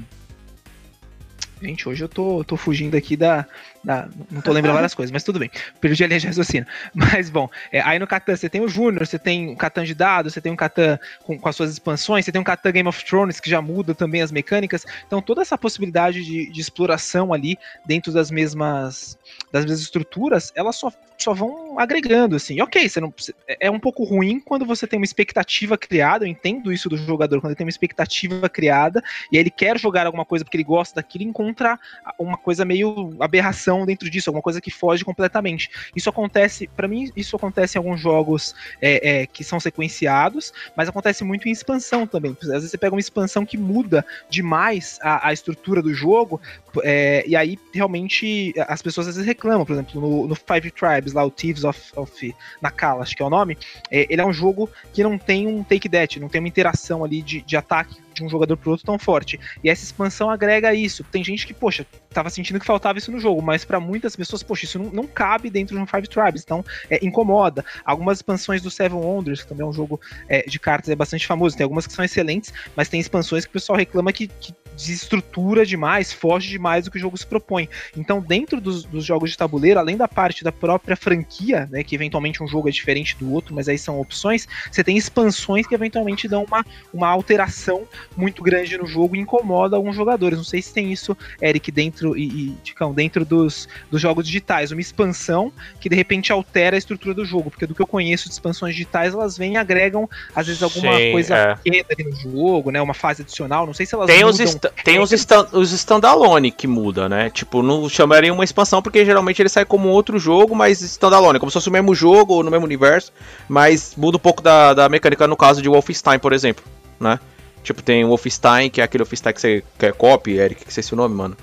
Speaker 2: Gente, hoje eu tô, tô fugindo aqui da, da. Não tô lembrando várias coisas, mas tudo bem. Perdi a linha de raciocínio. (laughs) Mas bom, é, aí no Catan você tem o Júnior, você tem o Catan de dados, você tem um Catan com, com, as suas expansões, você tem um Catan Game of Thrones que já muda também as mecânicas. Então toda essa possibilidade de, de exploração ali dentro das mesmas das mesmas estruturas, elas só, só vão agregando, assim. Ok, você não, é, é um pouco ruim quando você tem uma expectativa criada, eu entendo isso do jogador, quando ele tem uma expectativa criada e ele quer jogar alguma coisa porque ele gosta daquilo e encontra uma coisa meio aberração dentro disso, alguma coisa que foge completamente. Isso acontece, para mim, isso acontece em alguns jogos é, é, que são sequenciados, mas acontece muito em expansão também. Às vezes você pega uma expansão que muda demais a, a estrutura do jogo, é, e aí realmente as pessoas às vezes reclamam, por exemplo, no, no Five Tribes, lá o Thieves of, of Nakala, acho que é o nome, é, ele é um jogo que não tem um take that, não tem uma interação ali de, de ataque de um jogador pro outro tão forte. E essa expansão agrega isso. Tem gente que, poxa, tava sentindo que faltava isso no jogo, mas para muitas pessoas, poxa, isso não, não, cabe dentro de um Five Tribes, então é, incomoda. Algumas expansões do Seven Wonders, que também é um jogo é, de cartas, é bastante famoso, tem algumas que são excelentes, mas tem expansões que o pessoal reclama que, que desestrutura demais, foge demais do que o jogo se propõe. Então, dentro dos, dos, jogos de tabuleiro, além da parte da própria franquia, né, que eventualmente um jogo é diferente do outro, mas aí são opções, você tem expansões que eventualmente dão uma, uma alteração muito grande no jogo e incomoda alguns jogadores. Não sei se tem isso, Eric, dentro e, e Ticão, dentro dos, dos jogos digitais, uma expansão que de repente altera a estrutura do jogo, porque do que eu conheço de expansões digitais, elas vêm e agregam às vezes alguma Sim, coisa é. ali no jogo, né, uma fase adicional, não sei se elas
Speaker 1: tem mudam os tem os, stand, os standalone que muda, né? Tipo, não chamaria uma expansão porque geralmente ele sai como outro jogo, mas standalone, como se fosse o mesmo jogo ou no mesmo universo, mas muda um pouco da, da mecânica no caso de Wolfenstein, por exemplo, né? Tipo, tem o Wolfenstein, que é aquele Wolfenstein que você quer copy, Eric, que sei se é o nome, mano.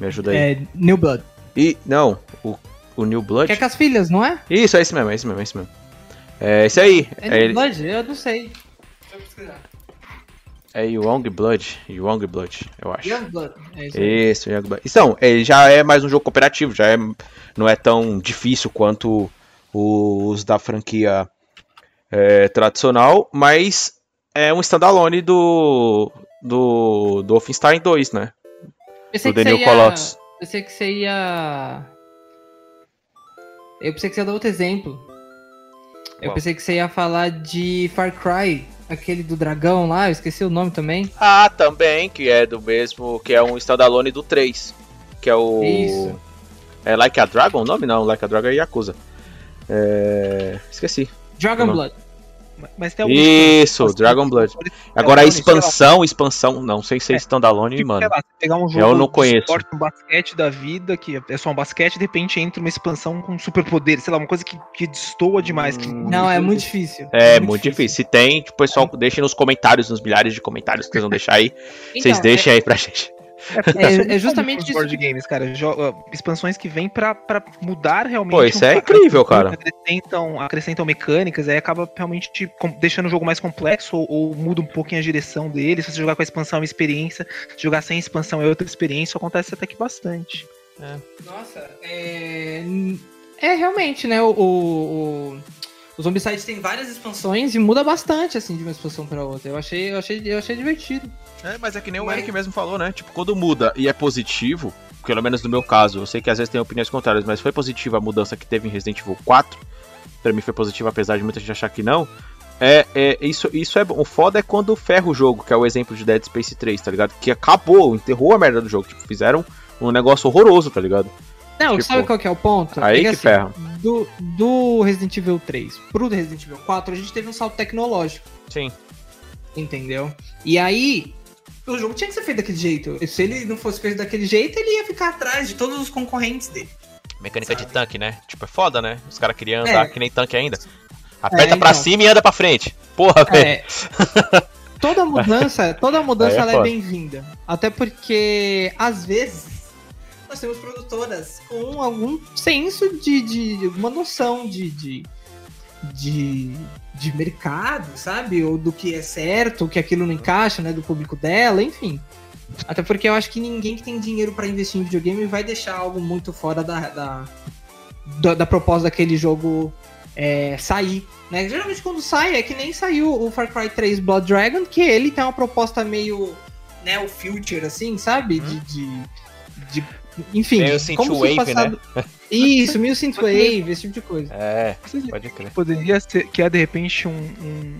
Speaker 1: Me ajuda aí. É,
Speaker 3: New Blood.
Speaker 1: E, não, o, o New Blood.
Speaker 3: Que é com as filhas, não é?
Speaker 1: Isso, é esse mesmo, é esse mesmo, é esse mesmo. É esse aí.
Speaker 3: É, é New Blood? Eu não sei. Deixa eu pesquisar.
Speaker 1: É Young Blood, Young Blood, eu acho. Young Blood, é isso. Aí. Isso, Young Blood. Então, ele já é mais um jogo cooperativo, já é, não é tão difícil quanto os da franquia é, tradicional, mas é um standalone do do, do Wolfenstein 2, né?
Speaker 3: Pensei
Speaker 1: Do New
Speaker 3: ia...
Speaker 1: Colossus.
Speaker 3: Pensei que você ia... Eu pensei que você ia dar outro exemplo. Eu pensei que você ia falar de Far Cry, aquele do dragão lá, eu esqueci o nome também.
Speaker 1: Ah, também, que é do mesmo, que é um standalone do 3. Que é o.
Speaker 3: Isso.
Speaker 1: É Like a Dragon o nome? Não, Like a Dragon é Yakuza. É. Esqueci.
Speaker 3: Dragon. Blood.
Speaker 2: Mas tem alguns
Speaker 1: Isso, Dragon
Speaker 2: alguns
Speaker 1: Blood. Agora a expansão, expansão, não sei se é
Speaker 2: É,
Speaker 1: standalone,
Speaker 2: Tipo,
Speaker 1: mano.
Speaker 2: lá, pegar um jogo
Speaker 1: Eu não conheço.
Speaker 2: esporte, um basquete da vida, que é só um basquete, de repente entra uma expansão com superpoderes, sei lá, uma coisa que, que destoa demais. que-
Speaker 1: Hum.
Speaker 3: Não, é muito difícil.
Speaker 1: É, muito difícil. Se tem, tipo, pessoal, deixem nos comentários, nos milhares de comentários que vocês vão deixar aí. (laughs) vocês
Speaker 3: Então,
Speaker 1: deixem aí pra gente.
Speaker 2: É,
Speaker 3: É- é justamente isso.
Speaker 2: board games, cara. Jo- uh, expansões que vêm pra, pra mudar realmente.
Speaker 1: Pô, isso
Speaker 2: um-
Speaker 1: é incrível, cara.
Speaker 2: Acrescentam, acrescentam mecânicas, aí acaba realmente te deixando o jogo mais complexo ou, ou muda um pouquinho a direção dele. Se você jogar com a expansão é uma experiência, se jogar sem expansão é outra experiência, isso acontece até que bastante.
Speaker 3: Nossa, é. É realmente, né? O, o, o, o Zombicide tem várias expansões e muda bastante, assim, de uma expansão pra outra. Eu achei, eu achei, eu achei divertido.
Speaker 1: É, mas é que nem
Speaker 3: Mas-
Speaker 1: o Eric mesmo falou, né? Tipo, quando muda e é positivo, pelo menos no meu caso, eu sei que às vezes tem opiniões contrárias, mas foi positiva a mudança que teve em Resident Evil 4. Pra mim foi positiva, apesar de muita gente achar que não. É, é isso, isso é bom. O foda é quando ferra o jogo, que é o exemplo de Dead Space 3, tá ligado? Que acabou, enterrou a merda do jogo. Tipo, fizeram um negócio horroroso, tá ligado?
Speaker 3: Não,
Speaker 1: Tipo,
Speaker 3: sabe qual que é o ponto?
Speaker 1: aí
Speaker 3: É
Speaker 1: que ferra.
Speaker 3: Do, do Resident Evil 3 pro Resident Evil 4, a gente teve um salto tecnológico,
Speaker 1: Sim.
Speaker 3: entendeu? E aí, o jogo tinha que ser feito daquele jeito. Se ele não fosse feito daquele jeito, ele ia ficar atrás de todos os concorrentes dele.
Speaker 1: Mecânica de tanque, né? Tipo, é foda, né? Os caras queriam
Speaker 3: É.
Speaker 1: andar que nem tanque ainda. Aperta
Speaker 3: É,
Speaker 1: pra
Speaker 3: então.
Speaker 1: cima e anda pra frente. Porra, velho.
Speaker 3: É. toda mudança, toda mudança
Speaker 1: é
Speaker 3: ela é bem-vinda. Até porque, às vezes, nós temos produtoras com algum senso de. de uma noção de. de, de, de mercado, sabe? Ou do que é certo, que aquilo não encaixa, né? Do público dela, enfim. Até porque eu acho que ninguém que tem dinheiro pra investir em videogame vai deixar algo muito fora da, da, da, da proposta daquele jogo é, sair. Né? Geralmente quando sai, é que nem saiu o Far Cry 3 Blood Dragon, que ele tem uma proposta meio né, o future, assim, sabe? De, de, de- Enfim,
Speaker 1: Meio
Speaker 3: como se o
Speaker 1: synthwave, né?
Speaker 3: passado... Isso, meio synthwave, (laughs) esse tipo de coisa.
Speaker 1: É, pode crer.
Speaker 2: poderia ser que é de repente um, um,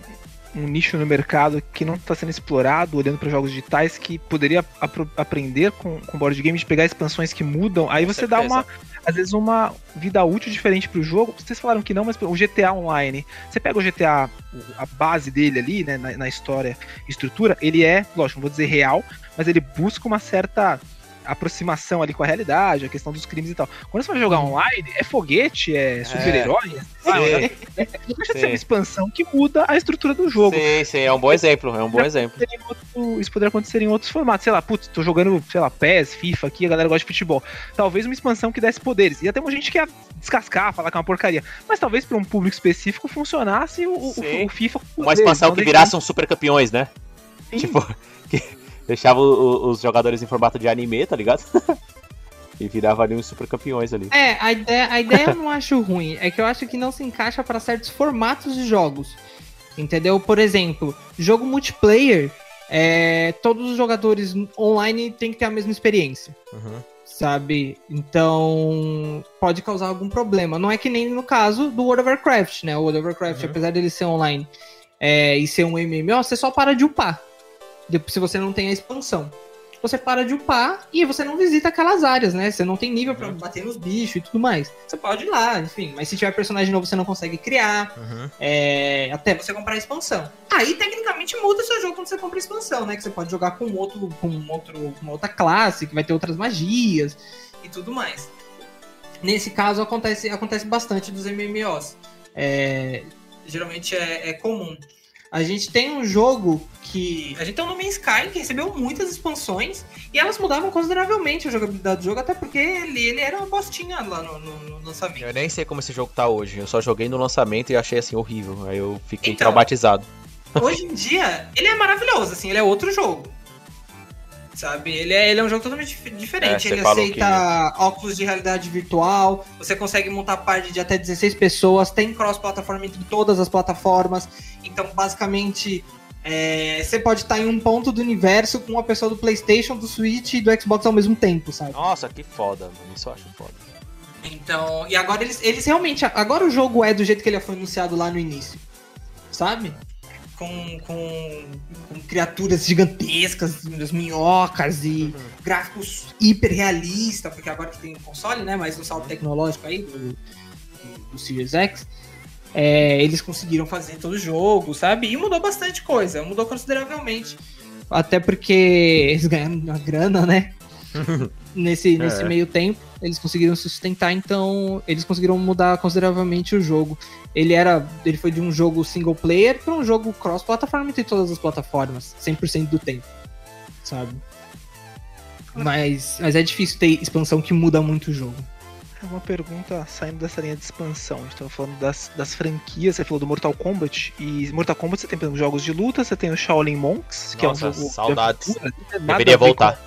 Speaker 2: um nicho no mercado que não está sendo explorado, olhando para jogos digitais, que poderia apro- aprender com, com board games, pegar expansões que mudam, aí
Speaker 1: Com
Speaker 2: você dá
Speaker 1: certeza.
Speaker 2: uma, às vezes, uma vida útil diferente pro jogo. Vocês falaram que não, mas o GTA Online, você pega o GTA, a base dele ali, né, na, na história, estrutura, ele é, lógico, não vou dizer real, mas ele busca uma certa aproximação ali com a realidade, a questão dos crimes e tal. Quando você vai jogar online, é foguete, é super-herói, é, é, (laughs) não deixa de ser uma expansão que muda a estrutura do jogo.
Speaker 1: Sim, sim, é um bom exemplo, é um bom exemplo.
Speaker 2: Outro- isso poderia acontecer em outros formatos. Sei lá, putz, tô jogando, sei lá, PES, FIFA aqui, a galera gosta de futebol. Talvez uma expansão que desse poderes. E até uma gente que ia descascar, falar que é uma porcaria. Mas talvez para um público específico funcionasse o, o- o FIFA com
Speaker 1: Uma
Speaker 2: poderes,
Speaker 1: expansão que virasse um super campeões, né?
Speaker 2: Sim.
Speaker 1: Tipo, (laughs) que deixava o- o- os jogadores em formato de anime, tá ligado? (laughs) e virava ali uns super campeões ali.
Speaker 3: É, a ideia, a ideia eu não acho ruim, é que eu acho que não se encaixa para certos formatos de jogos. Entendeu? Por exemplo, jogo multiplayer, é, todos os jogadores online têm que ter a mesma experiência.
Speaker 1: Uhum.
Speaker 3: sabe? Então pode causar algum problema. Não é que nem no caso do World of Warcraft, né? O World of Warcraft,
Speaker 1: Uhum.
Speaker 3: apesar dele ser online é, e ser um MMO, você só para de upar. Se você não tem a expansão. Você para de upar e você não visita aquelas áreas, né? Você não tem nível pra bater nos bichos e tudo mais. Você pode ir lá, enfim. Mas se tiver personagem novo, você não consegue criar.
Speaker 1: Uhum.
Speaker 3: é, até você comprar a expansão. Aí, tecnicamente, muda o seu jogo quando você compra a expansão, né? Que você pode jogar com outro, com outro, com outra classe, que vai ter outras magias e tudo mais. Nesse caso, acontece, acontece bastante dos MMOs. É, geralmente é, é comum. A gente tem um jogo que. A gente tem o No Man's Sky, que recebeu muitas expansões, e elas mudavam consideravelmente a jogabilidade do jogo, até porque ele, ele era uma bostinha lá no, no, no lançamento.
Speaker 1: Eu nem sei como esse jogo tá hoje. Eu só joguei no lançamento e achei assim horrível. Aí eu fiquei
Speaker 3: Então.
Speaker 1: traumatizado.
Speaker 3: Hoje em dia, ele é maravilhoso, assim, ele é outro jogo. Sabe? Ele é, ele é um jogo totalmente dif-
Speaker 1: É,
Speaker 3: diferente.
Speaker 1: você
Speaker 3: ele aceita óculos de realidade virtual, você consegue montar parte de até 16 pessoas, tem cross-plataforma entre todas as plataformas. Então, basicamente, é, você pode estar em um ponto do universo com uma pessoa do PlayStation, do Switch e do Xbox ao mesmo tempo, sabe?
Speaker 1: Nossa, que foda, mano. Isso eu acho foda.
Speaker 3: Então, e agora eles, eles realmente. Agora o jogo é do jeito que ele foi anunciado lá no início. Sabe? Com, com, com criaturas gigantescas, as minhocas e uhum. gráficos hiper realistas, porque agora que tem o console, né? Mas um salto tecnológico aí do, do, do Series X é, eles conseguiram fazer todo o jogo, sabe? E mudou bastante coisa, mudou consideravelmente. Até porque eles ganharam uma grana, né? (laughs) nesse, nesse é. meio tempo, eles conseguiram sustentar, então eles conseguiram mudar consideravelmente o jogo. Ele era, ele foi de um jogo single player para um jogo cross-plataforma em todas as plataformas, 100% do tempo, sabe? Mas, mas é difícil ter expansão que muda muito o jogo.
Speaker 2: É uma pergunta saindo dessa linha de expansão. A gente tava falando das, das franquias, você falou do Mortal Kombat. E Mortal Kombat você tem exemplo, jogos de luta, você tem o Shaolin Monks, que Nossa, é um jogo.
Speaker 1: Saudades. De aventura, Deveria voltar.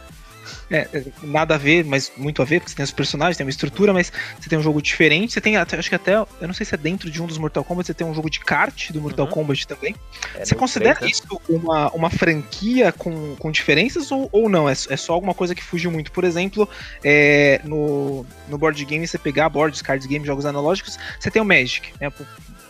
Speaker 2: É, é, nada a ver, mas muito a ver, porque você tem os personagens, tem uma estrutura, mas você tem um jogo diferente. Você tem, acho que até, eu não sei se é dentro de um dos Mortal Kombat, você tem um jogo de kart do Mortal uhum. Kombat também. É, você considera isso uma, uma franquia com, com diferenças ou, ou não? É, é só alguma coisa que fugiu muito? Por exemplo, é, no, no board game, você pegar boards, cards game, jogos analógicos, você tem o Magic, né?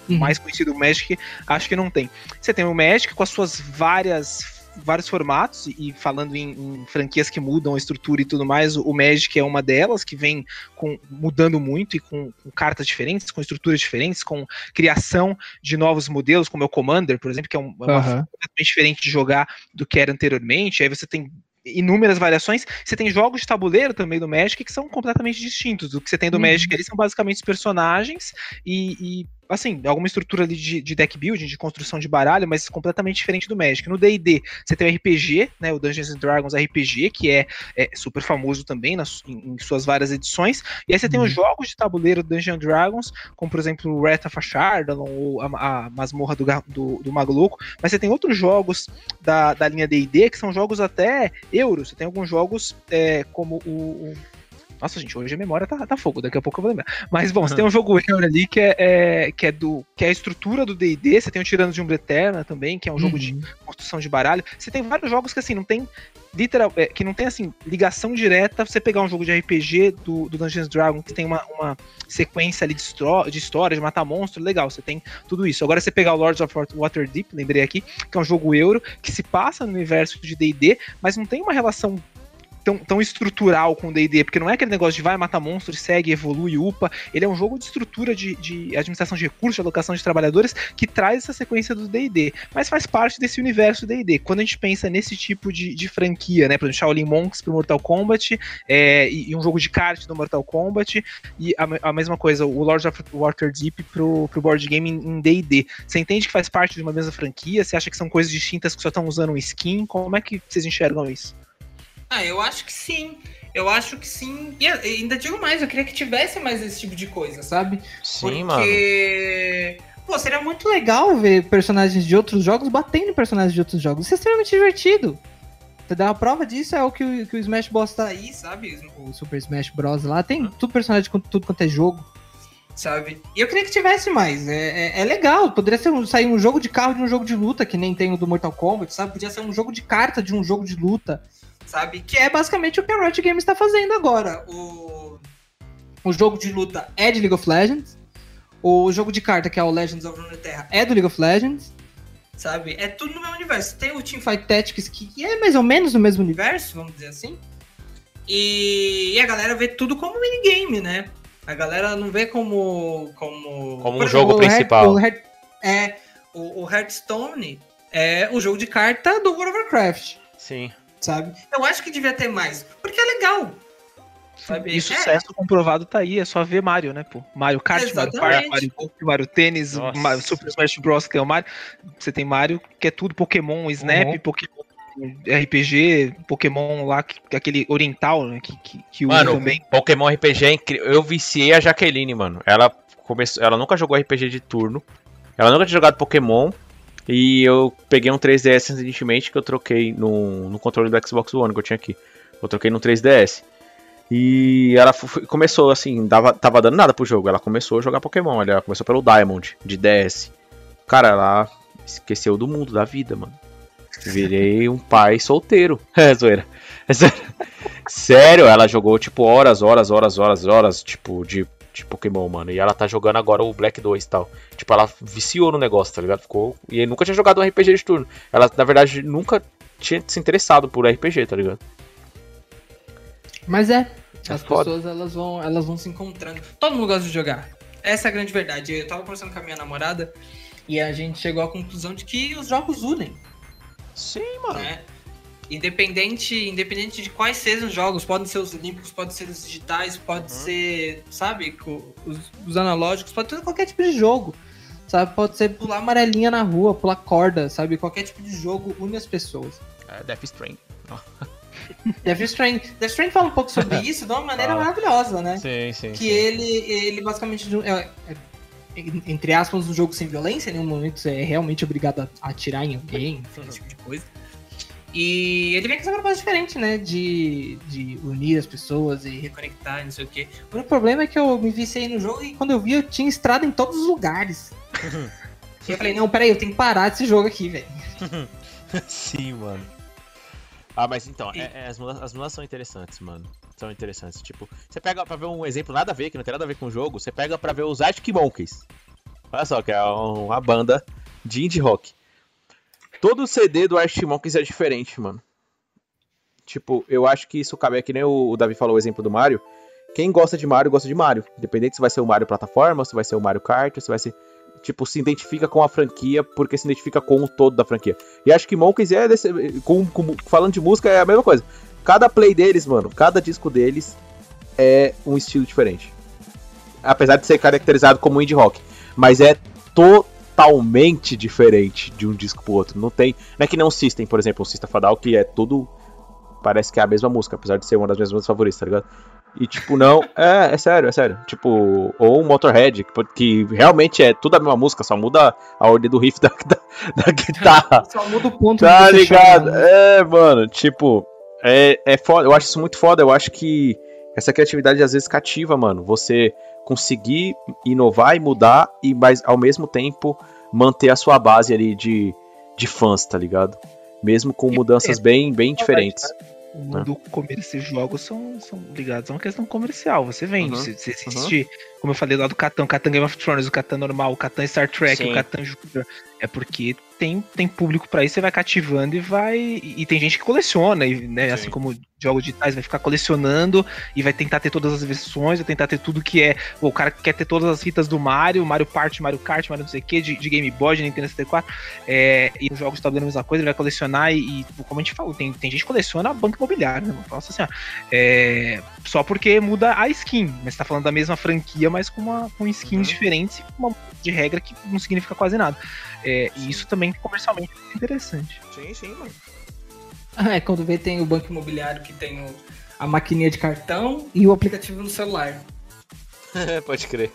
Speaker 2: Uhum. mais conhecido o Magic, acho que não tem. Você tem o Magic com as suas várias vários formatos, e falando em, em, franquias que mudam a estrutura e tudo mais, o Magic é uma delas, que vem com, mudando muito e com, com cartas diferentes, com estruturas diferentes, com criação de novos modelos, como é o Commander, por exemplo, que é um, uma forma diferente de jogar do que era anteriormente. Aí você tem inúmeras variações. Você tem jogos de tabuleiro também do Magic que são completamente distintos. O que você tem do uhum. Magic ali são basicamente os personagens e, e assim, alguma estrutura ali de, de, deck building, de construção de baralho, mas completamente diferente do Magic. No D&D, você tem o RPG, né, o Dungeons and Dragons RPG, que é, é super famoso também nas, em, em, suas várias edições, e aí você uhum. tem os uhum. jogos de tabuleiro do Dungeons and Dragons, como por exemplo o Wrath of Ashardalon, ou a, a Masmorra do, do, do Mago Louco, mas você tem outros jogos da, da linha D&D que são jogos até euros, você tem alguns jogos é, como o, o nossa, gente, hoje a memória tá, tá fogo, daqui a pouco eu vou lembrar. Mas, bom, você tem um jogo (laughs) Euro ali que é, é, que é do que é a estrutura do D&D, você tem o Tirando de Umbra Eterna também, que é um uhum. jogo de uhum. construção de baralho. Você tem vários jogos que, assim, não tem literal, é, que não tem assim ligação direta. Você pegar um jogo de RPG do, do Dungeons Dragons que tem uma, uma sequência ali de, de história, de matar monstro, legal, você tem tudo isso. Agora você pegar o Lords of Waterdeep, lembrei aqui, que é um jogo euro que se passa no universo de D&D, mas não tem uma relação tão, tão estrutural com o D&D, porque não é aquele negócio de vai, mata monstro, segue, evolui, upa. Ele é um jogo de estrutura de, de administração de recursos, de alocação de trabalhadores, que traz essa sequência do D&D, mas faz parte desse universo D&D. Quando a gente pensa nesse tipo de, de franquia, né, por exemplo, Shaolin Monks pro Mortal Kombat, é, e, e, um jogo de kart do Mortal Kombat, e a, a mesma coisa, o Lords of Waterdeep pro, pro board game em D&D. Você entende que faz parte de uma mesma franquia? Você acha que são coisas distintas que só estão usando um skin? Como é que vocês enxergam isso?
Speaker 3: Ah, eu acho que sim. Eu acho que sim. E ainda digo mais, eu queria que tivesse mais esse tipo de coisa, sabe?
Speaker 1: Sim,
Speaker 3: Porque...
Speaker 1: mano.
Speaker 3: Pô, seria muito legal ver personagens de outros jogos batendo em personagens de outros jogos. Isso é extremamente divertido. Entendeu? A prova disso é o que o, que o Smash Bros tá aí, sabe? O Super Smash Bros. lá tem tudo personagem de tudo quanto é jogo. Sabe? E eu queria que tivesse mais. É, é, é legal. Poderia ser um, sair um jogo de carro de um jogo de luta, que nem tem o do Mortal Kombat, sabe? Podia ser um jogo de carta de um jogo de luta sabe? Que é basicamente o que a Riot Games está fazendo agora. O, o jogo de luta é de League of Legends, o jogo de carta, que é o Legends of Runeterra, é do League of Legends, sabe? É tudo no mesmo universo. Tem o Teamfight Tactics, que é mais ou menos no mesmo universo, vamos dizer assim. E, e a galera vê tudo como minigame, né? A galera não vê como. Como,
Speaker 1: como um jogo principal.
Speaker 3: o Heart, é, o, o Hearthstone é o jogo de carta do World of Warcraft.
Speaker 1: Sim
Speaker 3: sabe? Eu acho que devia ter mais, porque é legal.
Speaker 2: Sabe? E sucesso é. comprovado tá aí, é só ver Mario, né, pô? Mario Kart, Exatamente. Mario Park, Mario Golf, Mario Tênis, Mario, Super Smash Bros, que é o Mario. Você tem Mario, que é tudo Pokémon, Snap, uhum. Pokémon RPG, Pokémon lá, aquele oriental, né, que, que, que
Speaker 1: mano, também. Pokémon RPG é incrível. Eu viciei a Jaqueline, mano. Ela começou, ela nunca jogou RPG de turno. Ela nunca tinha jogado Pokémon. E eu peguei um 3DS recentemente que eu troquei no, no controle do Xbox One que eu tinha aqui. Eu troquei no 3DS. E ela começou assim, dava, tava dando nada pro jogo. Ela começou a jogar Pokémon. Ela começou pelo Diamond, de DS. Cara, ela esqueceu do mundo, da vida, mano. Virei um pai solteiro. (laughs) É, zoeira. É sério. sério, ela jogou, tipo, horas, horas, horas, horas, horas, tipo, de, de Pokémon, mano. E ela tá jogando agora o Black 2 e tal. Tipo, ela viciou no negócio, tá ligado? Ficou. E nunca tinha jogado um RPG de turno. Ela, na verdade, nunca tinha se interessado por RPG, tá ligado?
Speaker 3: Mas é. As
Speaker 1: foda.
Speaker 3: pessoas elas vão, elas vão se encontrando. Todo mundo gosta de jogar. Essa é a grande verdade. Eu tava conversando com a minha namorada e a gente chegou à conclusão de que os jogos unem,
Speaker 1: Sim, mano.
Speaker 3: né? Independente, independente de quais sejam os jogos, podem ser os olímpicos, podem ser os digitais, pode ser, sabe, os, os analógicos, pode ser qualquer tipo de jogo. Sabe, pode ser pular amarelinha na rua, pular corda, sabe? Qualquer tipo de jogo une as pessoas.
Speaker 1: É Death Stranding. (laughs)
Speaker 3: Death Stranding, Death Stranding fala um pouco sobre (laughs) isso de uma maneira
Speaker 1: Fala.
Speaker 3: maravilhosa, né?
Speaker 1: Sim, sim.
Speaker 3: que ele, ele basicamente é, é, entre aspas um jogo sem violência, em nenhum momento você é realmente obrigado a atirar em alguém, enfim, esse tipo de coisa. E ele vem com essa proposta diferente, né? De, de unir as pessoas e reconectar, não sei o quê. O único problema é que eu me viciei no jogo e quando eu vi eu tinha estrada em todos os lugares. (laughs) e eu falei, não, peraí, eu tenho que parar desse jogo aqui, velho. (laughs)
Speaker 1: Sim, mano. Ah, mas então, é- é, as, muda- as mudanças são interessantes, mano. São interessantes. Tipo, você pega pra ver um exemplo nada a ver, que não tem nada a ver com o jogo, você pega pra ver os Arctic Monkeys. Olha só, que é um- uma banda de indie rock. Todo CD do Arctic Monkeys é diferente, mano. Tipo, eu acho que isso cabe, que nem o, o Davi falou o exemplo do Mario. Quem gosta de Mario, gosta de Mario. Independente se vai ser o Mario plataforma, se vai ser o Mario Kart, se vai ser. Tipo, se identifica com a franquia porque se identifica com o todo da franquia. E acho que Monkeys é desse, com, com- falando de música é a mesma coisa. Cada play deles, mano, cada disco deles é um estilo diferente. Apesar de ser caracterizado como indie rock, mas é totalmente diferente de um disco pro outro. Não tem, não é que um System, por exemplo, o System Fadal que é tudo parece que é a mesma música, apesar de ser uma das minhas músicas favoritas, tá ligado? E tipo, não, é, é sério, é sério. Tipo, ou um Motorhead, que, que realmente é tudo a mesma música, só muda a ordem do riff da, da, da guitarra. (laughs)
Speaker 3: Só muda o ponto
Speaker 1: Tá ligado?
Speaker 3: né?
Speaker 1: É, mano, tipo, é, é foda. Eu acho isso muito foda. Eu acho que essa criatividade às vezes cativa, mano. Você conseguir inovar e mudar, e mas ao mesmo tempo manter a sua base ali de, de fãs, tá ligado? Mesmo com mudanças bem, bem diferentes.
Speaker 2: O mundo comercial, esses jogos são, são ligados a uma questão comercial. Você vende.
Speaker 1: Uhum,
Speaker 2: Se, se assistir, como eu falei lá do Catan, o Catan Game of Thrones, o Catan normal, o Catan Star Trek,
Speaker 1: Sim.
Speaker 2: o Catan Junior, é porque tem, tem público pra isso, você vai cativando e vai. E, e tem gente que coleciona, e, né,
Speaker 1: Sim.
Speaker 2: assim como jogos digitais, vai ficar colecionando e vai tentar ter todas as versões, vai tentar ter tudo que é. pô, o cara quer ter todas as fitas do Mario, Mario Party, Mario Kart, Mario não sei o que, de, de Game Boy, de Nintendo 64. É, e os jogos estão dando a mesma coisa, ele vai colecionar e, e, como a gente falou, tem, tem gente que coleciona banco imobiliário, né? mano? Nossa senhora. É, só porque muda a skin, mas tá falando da mesma franquia, mas com, uma, com skins
Speaker 1: Uhum.
Speaker 2: diferentes e uma de regra que não significa quase nada. É, e isso também comercialmente é interessante.
Speaker 1: Sim, sim, mano.
Speaker 3: É, quando vê tem o banco imobiliário que tem o- a maquininha de cartão e o aplicativo no celular. (laughs)
Speaker 1: pode crer.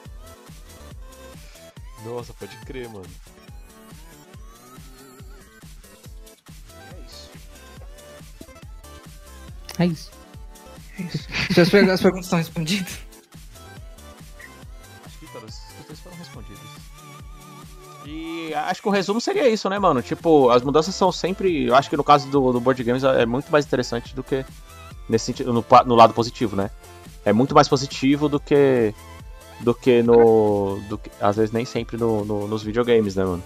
Speaker 1: Nossa, pode crer, mano. É isso.
Speaker 3: É isso.
Speaker 2: É isso.
Speaker 3: Per- as perguntas estão respondidas?
Speaker 1: E acho que o resumo seria isso, né, mano? Tipo, as mudanças são sempre. Eu acho que no caso do, do board games é muito mais interessante do que. Nesse sentido, no, no lado positivo, né? É muito mais positivo do que. Do que no. Do que, às vezes nem sempre no, no- nos videogames, né, mano?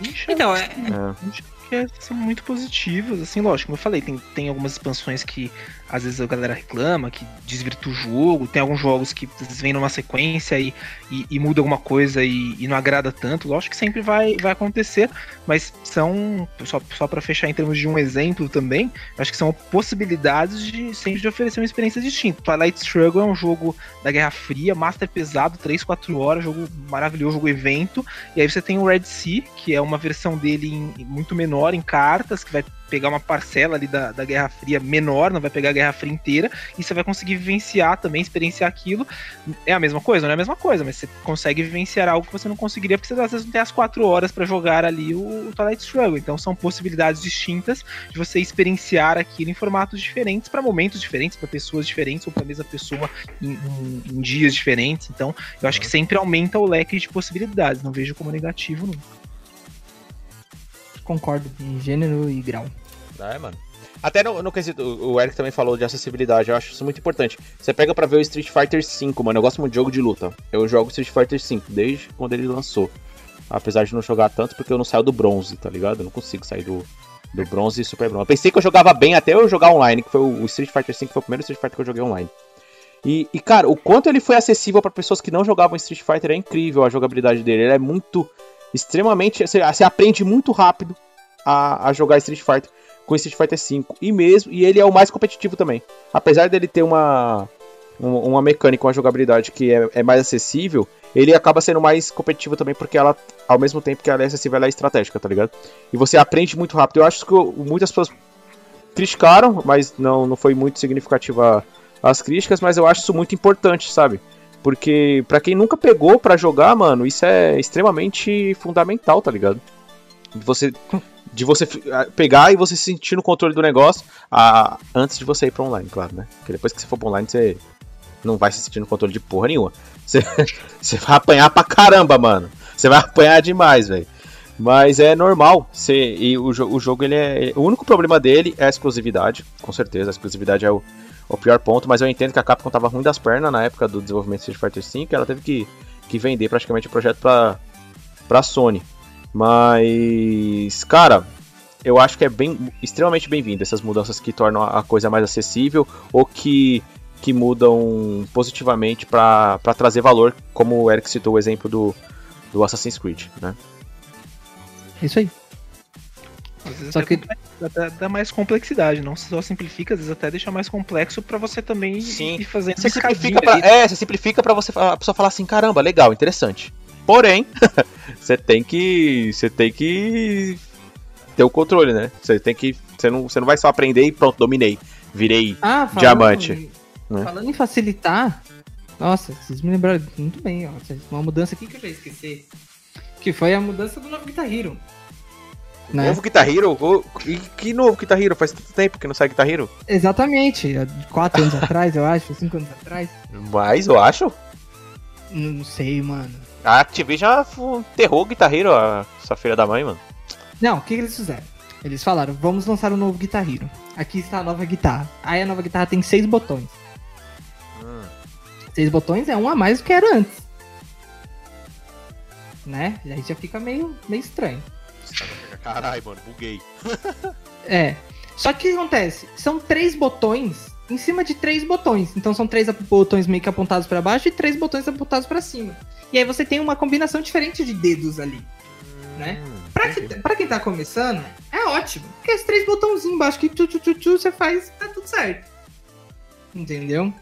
Speaker 2: Ixi,
Speaker 3: Então, é,
Speaker 1: É.
Speaker 2: que é- são muito positivos, assim, lógico, como eu falei, tem, tem algumas expansões que às vezes a galera reclama, que desvirtua o jogo, tem alguns jogos que vezes vêm numa sequência e, e, e muda alguma coisa e, e não agrada tanto, lógico que sempre vai, vai acontecer, mas são, só, só para fechar em termos de um exemplo também, acho que são possibilidades de sempre de oferecer uma experiência distinta. Twilight Struggle é um jogo da Guerra Fria, master pesado, 3, 4 horas, jogo maravilhoso, jogo evento, e aí você tem o Red Sea, que é uma versão dele em- muito menor, em cartas, que vai pegar uma parcela ali da, da Guerra Fria menor, não vai pegar a Guerra Fria inteira, e você vai conseguir vivenciar também, experienciar aquilo. É a mesma coisa? Não é a mesma coisa, mas você consegue vivenciar algo que você não conseguiria, porque você às vezes não tem as quatro horas para jogar ali o, o Twilight Struggle. Então são possibilidades distintas de você experienciar aquilo em formatos diferentes, para momentos diferentes, para pessoas diferentes, ou para a mesma pessoa em, em- em dias diferentes. Então eu acho que sempre aumenta o leque de possibilidades, não vejo como negativo nunca.
Speaker 3: concordo em gênero e grau.
Speaker 1: É, mano. Até no, no quesito, o Eric também falou de acessibilidade, eu acho isso muito importante. Você pega pra ver o Street Fighter V, mano, eu gosto muito de jogo de luta. Eu jogo Street Fighter V desde quando ele lançou. Apesar de não jogar tanto, porque eu não saio do bronze, tá ligado? Eu não consigo sair do, do bronze e super bronze. Eu pensei que eu jogava bem até eu jogar online, que foi o Street Fighter V, que foi o primeiro Street Fighter que eu joguei online. E, e cara, o quanto ele foi acessível para pessoas que não jogavam Street Fighter é incrível a jogabilidade dele. Ele é muito. extremamente. Você, você aprende muito rápido a, a jogar Street Fighter com Street Fighter V. E mesmo. E ele é o mais competitivo também. Apesar dele ter uma. Uma mecânica, uma jogabilidade que é, é mais acessível, ele acaba sendo mais competitivo também, porque ela, ao mesmo tempo que ela é acessível, ela é estratégica, tá ligado? E você aprende muito rápido. Eu acho que muitas pessoas criticaram, mas não, não foi muito significativa as críticas, mas eu acho isso muito importante, sabe? Porque para quem nunca pegou para jogar, mano, isso é extremamente fundamental, tá ligado? Você de você pegar e você sentir no controle do negócio a, antes de você ir para online, claro, né? Porque depois que você for pra online, você não vai se sentir no controle de porra nenhuma. (laughs) Você, você vai apanhar pra caramba, mano. Você vai apanhar demais, velho. Mas é normal. Você, e o, o jogo, ele é. O único problema dele é a exclusividade. Com certeza, a exclusividade é o, o pior ponto. Mas eu entendo que a Capcom tava ruim das pernas na época do desenvolvimento de Street Fighter V. Ela teve que, que vender praticamente o projeto pra, pra Sony. Mas, cara, eu acho que é bem, extremamente bem-vindo essas mudanças que tornam a coisa mais acessível ou que, que mudam positivamente para trazer valor, como o Eric citou o exemplo do, do Assassin's Creed, né?
Speaker 3: Isso aí.
Speaker 2: Às vezes só que dá, dá, mais complexidade, não só simplifica, às vezes até deixa mais complexo para você também
Speaker 1: Sim. ir fazendo você simplifica pra, É, você simplifica para você a pessoa falar assim, caramba, legal, interessante. Porém, (laughs) você tem que. Você tem que ter o controle, né? Você tem que. Você não, você não vai só aprender e pronto, dominei. Virei ah, falando, diamante.
Speaker 3: Né? Falando em facilitar. Nossa, vocês me lembraram muito bem, ó. Uma mudança aqui que eu já esqueci. Que foi a mudança do novo Guitar Hero.
Speaker 1: Né? Novo Guitar Hero? Que, que novo Guitar Hero? Faz tanto tempo que não sai Guitar Hero?
Speaker 3: Exatamente. Quatro anos (laughs) atrás, eu acho. Cinco anos atrás.
Speaker 1: Mais, eu acho?
Speaker 3: Não sei, mano.
Speaker 1: A Activision enterrou o Guitar Hero, essa feira da mãe, mano.
Speaker 3: Não, o que, que eles fizeram? Eles falaram, vamos lançar um novo Guitar Hero. Aqui está a nova guitarra. Aí a nova guitarra tem seis botões. Hum. Seis botões é um a mais do que era antes. Né? E aí já fica meio, meio estranho.
Speaker 1: Caralho, mano, buguei.
Speaker 3: é. Só que o que acontece? São três botões em cima de três botões. Então são três botões meio que apontados para baixo e três botões apontados para cima. E aí você tem uma combinação diferente de dedos ali, né? Hum, pra, que, pra quem tá começando, é ótimo. Porque esses três botãozinhos embaixo que tchu, tchu, tchu, tchu, você faz, tá tudo certo. Entendeu?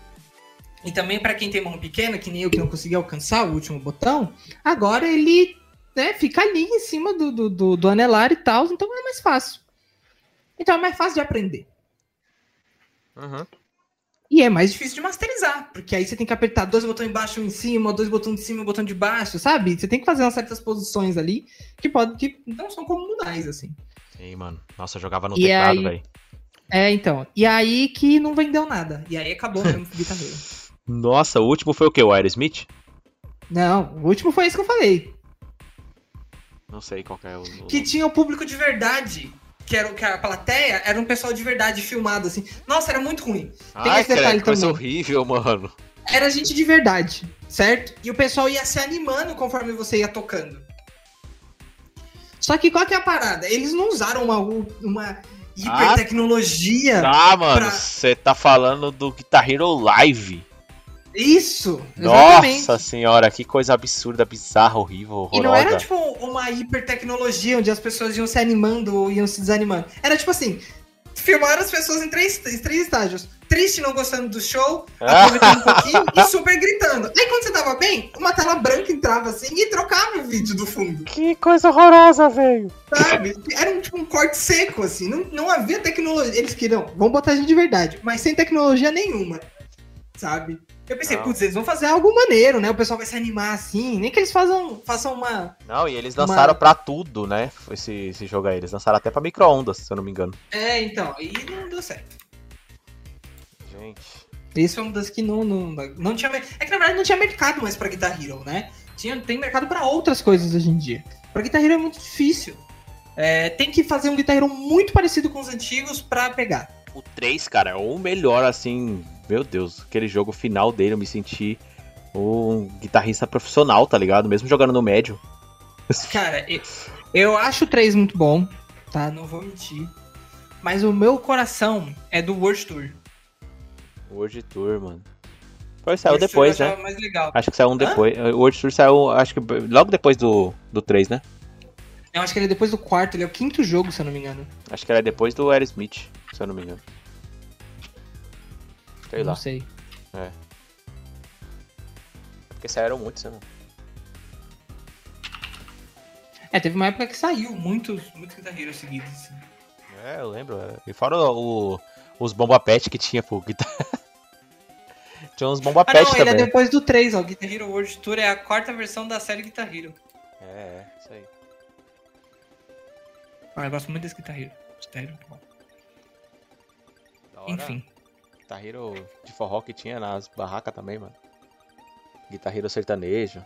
Speaker 3: E também para quem tem mão pequena, que nem eu que não consegui alcançar o último botão, agora ele né, fica ali em cima do, do, do, do anelar e tal, então é mais fácil. Então é mais fácil de aprender. Uhum. E é mais difícil de masterizar, porque aí você tem que apertar dois botões embaixo, um em cima, dois botões de cima, um botão de baixo, sabe? Você tem que fazer umas certas posições ali que pode, que não são comunais, assim.
Speaker 1: Sim, mano. Nossa, eu jogava no e teclado, velho.
Speaker 3: É, então. E aí que não vendeu nada. E aí acabou mesmo com guitarreiro. (laughs)
Speaker 1: Nossa, o último foi o que? O Aerosmith?
Speaker 3: Não, o último foi esse que eu falei.
Speaker 1: Não sei qual é o.
Speaker 3: Que tinha o público de verdade que era que a plateia era um pessoal de verdade filmado assim. Nossa, era muito ruim.
Speaker 1: Tem Ai, esse detalhe cara, também. horrível, mano.
Speaker 3: Era gente de verdade, certo? E o pessoal ia se animando conforme você ia tocando. Só que qual que é a parada? Eles não usaram uma, uma hipertecnologia.
Speaker 1: Ah, tá, mano. Você pra... tá falando do Guitar Hero Live.
Speaker 3: Isso!
Speaker 1: Exatamente. Nossa senhora, que coisa absurda, bizarra, horrível, horrorosa.
Speaker 3: E não era tipo uma hipertecnologia onde as pessoas iam se animando ou iam se desanimando. Era tipo assim, filmaram as pessoas em três, em três estágios. Triste, não gostando do show, aproveitando um pouquinho e super gritando. Aí quando você tava bem, uma tela branca entrava assim e trocava o vídeo do fundo.
Speaker 1: Que coisa horrorosa, velho.
Speaker 3: Sabe? Era um, tipo um corte seco, assim. Não, não havia tecnologia. Eles queriam, vamos botar a gente de verdade, mas sem tecnologia nenhuma. Sabe? Eu pensei, putz, eles vão fazer algo maneiro, né? O pessoal vai se animar assim. Nem que eles façam, façam uma.
Speaker 1: Não, e eles lançaram uma... pra tudo, né? Esse, esse jogo aí. Eles lançaram até pra micro-ondas, se eu não me engano.
Speaker 3: É, então. E não deu certo.
Speaker 1: Gente.
Speaker 3: Isso foi uma das que não, não, não tinha. É que na verdade não tinha mercado mais pra Guitar Hero, né? Tinha, tem mercado pra outras coisas hoje em dia. Pra Guitar Hero é muito difícil. É, tem que fazer um Guitar Hero muito parecido com os antigos pra pegar.
Speaker 1: O 3, cara, é o melhor, assim. Meu Deus, aquele jogo final dele, eu me senti um guitarrista profissional, tá ligado? Mesmo jogando no médio. (laughs)
Speaker 3: Cara, eu, eu acho o 3 muito bom, tá? Não vou mentir. Mas o meu coração é do World Tour.
Speaker 1: World Tour, mano. Foi, saiu
Speaker 3: World
Speaker 1: depois, né? Acho que saiu um depois. O World Tour saiu, acho que logo depois do, do 3, né?
Speaker 3: Eu acho que ele é depois do quarto, ele é o quinto jogo, se eu não me engano.
Speaker 1: Acho que era depois do Aerosmith, se eu não me engano. Sei
Speaker 3: não
Speaker 1: lá.
Speaker 3: sei.
Speaker 1: Porque saíram muitos, né?
Speaker 3: É, teve uma época que saiu muitos, muitos Guitar Hero seguidos. Assim.
Speaker 1: É, eu lembro. é. E fora o, os bomba pet que tinha pro guitarra. (laughs) tinha uns bomba
Speaker 3: Ah,
Speaker 1: pet
Speaker 3: não, ele é
Speaker 1: também.
Speaker 3: depois do 3, ó. Guitar Hero World Tour é a quarta versão da série Guitar Hero.
Speaker 1: É, é, isso aí.
Speaker 3: Ah, eu gosto muito desse Guitar Hero. Guitar Hero é muito bom. Enfim.
Speaker 1: Guitar Hero de forró que tinha nas barracas também, mano. Guitar Hero sertanejo.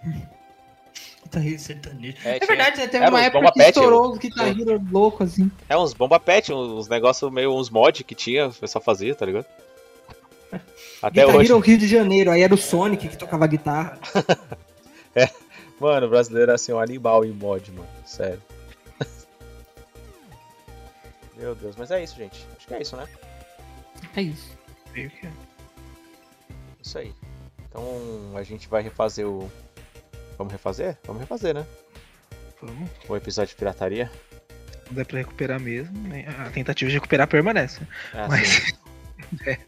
Speaker 1: (laughs)
Speaker 3: Guitar Hero sertanejo.
Speaker 1: É,
Speaker 3: É,
Speaker 1: tinha-
Speaker 3: verdade, né? Teve uma época que
Speaker 1: Pet,
Speaker 3: estourou
Speaker 1: eu-
Speaker 3: os Guitar Hero louco, assim.
Speaker 1: É uns bomba pet, uns negócios meio uns mod que tinha, o pessoal fazia, tá ligado? (laughs) Até
Speaker 3: Guitar
Speaker 1: hoje.
Speaker 3: Hero Rio de Janeiro, aí era o Sonic que tocava guitarra. (laughs)
Speaker 1: Mano, o brasileiro é assim um animal em mod, mano. Sério. Meu Deus, mas é isso, gente. Acho que é isso, né?
Speaker 3: É isso.
Speaker 2: Meio que é.
Speaker 1: Isso aí. Então a gente vai refazer o. Vamos refazer? Vamos refazer, né?
Speaker 2: Vamos.
Speaker 1: O episódio de pirataria.
Speaker 2: Não dá pra recuperar mesmo. né? A tentativa de recuperar permanece.
Speaker 1: É, assim,
Speaker 2: Mas. (laughs) é.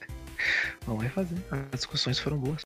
Speaker 2: Vamos refazer. As discussões foram boas.